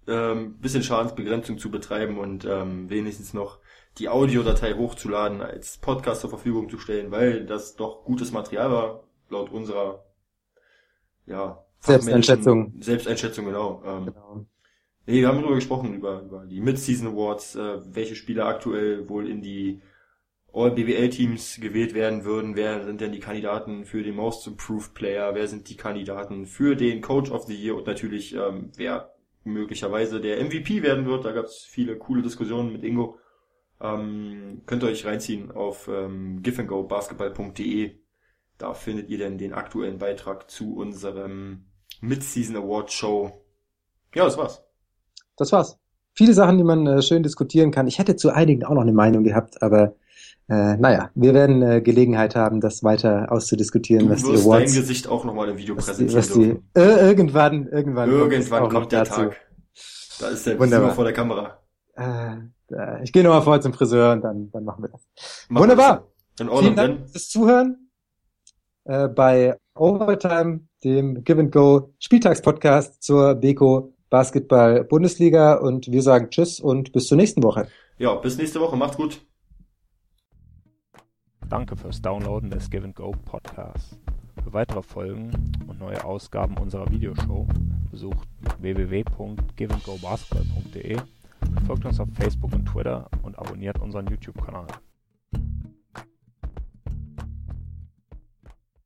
ähm, bisschen Schadensbegrenzung zu betreiben und ähm, wenigstens noch die Audiodatei hochzuladen, als Podcast zur Verfügung zu stellen, weil das doch gutes Material war, laut unserer ja, Selbsteinschätzung. Selbsteinschätzung, genau. Ähm, genau. Nee, wir haben darüber gesprochen, über, über die Mid-Season Awards, äh, welche Spieler aktuell wohl in die All-BWL-Teams gewählt werden würden. Wer sind denn die Kandidaten für den Most Improved Player? Wer sind die Kandidaten für den Coach of the Year? Und natürlich, ähm, wer möglicherweise der MVP werden wird. Da gab es viele coole Diskussionen mit Ingo. Ähm, könnt ihr euch reinziehen auf ähm, giveandgobasketball.de da findet ihr dann den aktuellen Beitrag zu unserem Mid-Season Award Show. Ja, das war's. Das war's. Viele Sachen, die man äh, schön diskutieren kann. Ich hätte zu einigen auch noch eine Meinung gehabt, aber äh, naja, wir werden äh, Gelegenheit haben, das weiter auszudiskutieren, du was die Awards. dein Gesicht auch nochmal im Video präsentieren was die, was die, äh, irgendwann, irgendwann. Irgendwann kommt der dazu. Tag. Da ist der Wunderbar. vor der Kamera. Äh, ich gehe nochmal vor zum Friseur und dann, dann machen wir das. Machen Wunderbar. In Ordnung, Vielen Dank fürs Zuhören äh, bei Overtime, dem Give and Go Spieltagspodcast zur Beko Basketball Bundesliga und wir sagen Tschüss und bis zur nächsten Woche. Ja, bis nächste Woche. Macht gut. Danke fürs Downloaden des Give and Go Podcasts. Für weitere Folgen und neue Ausgaben unserer Videoshow besucht www.giveandgobasketball.de, folgt uns auf Facebook und Twitter und abonniert unseren YouTube-Kanal.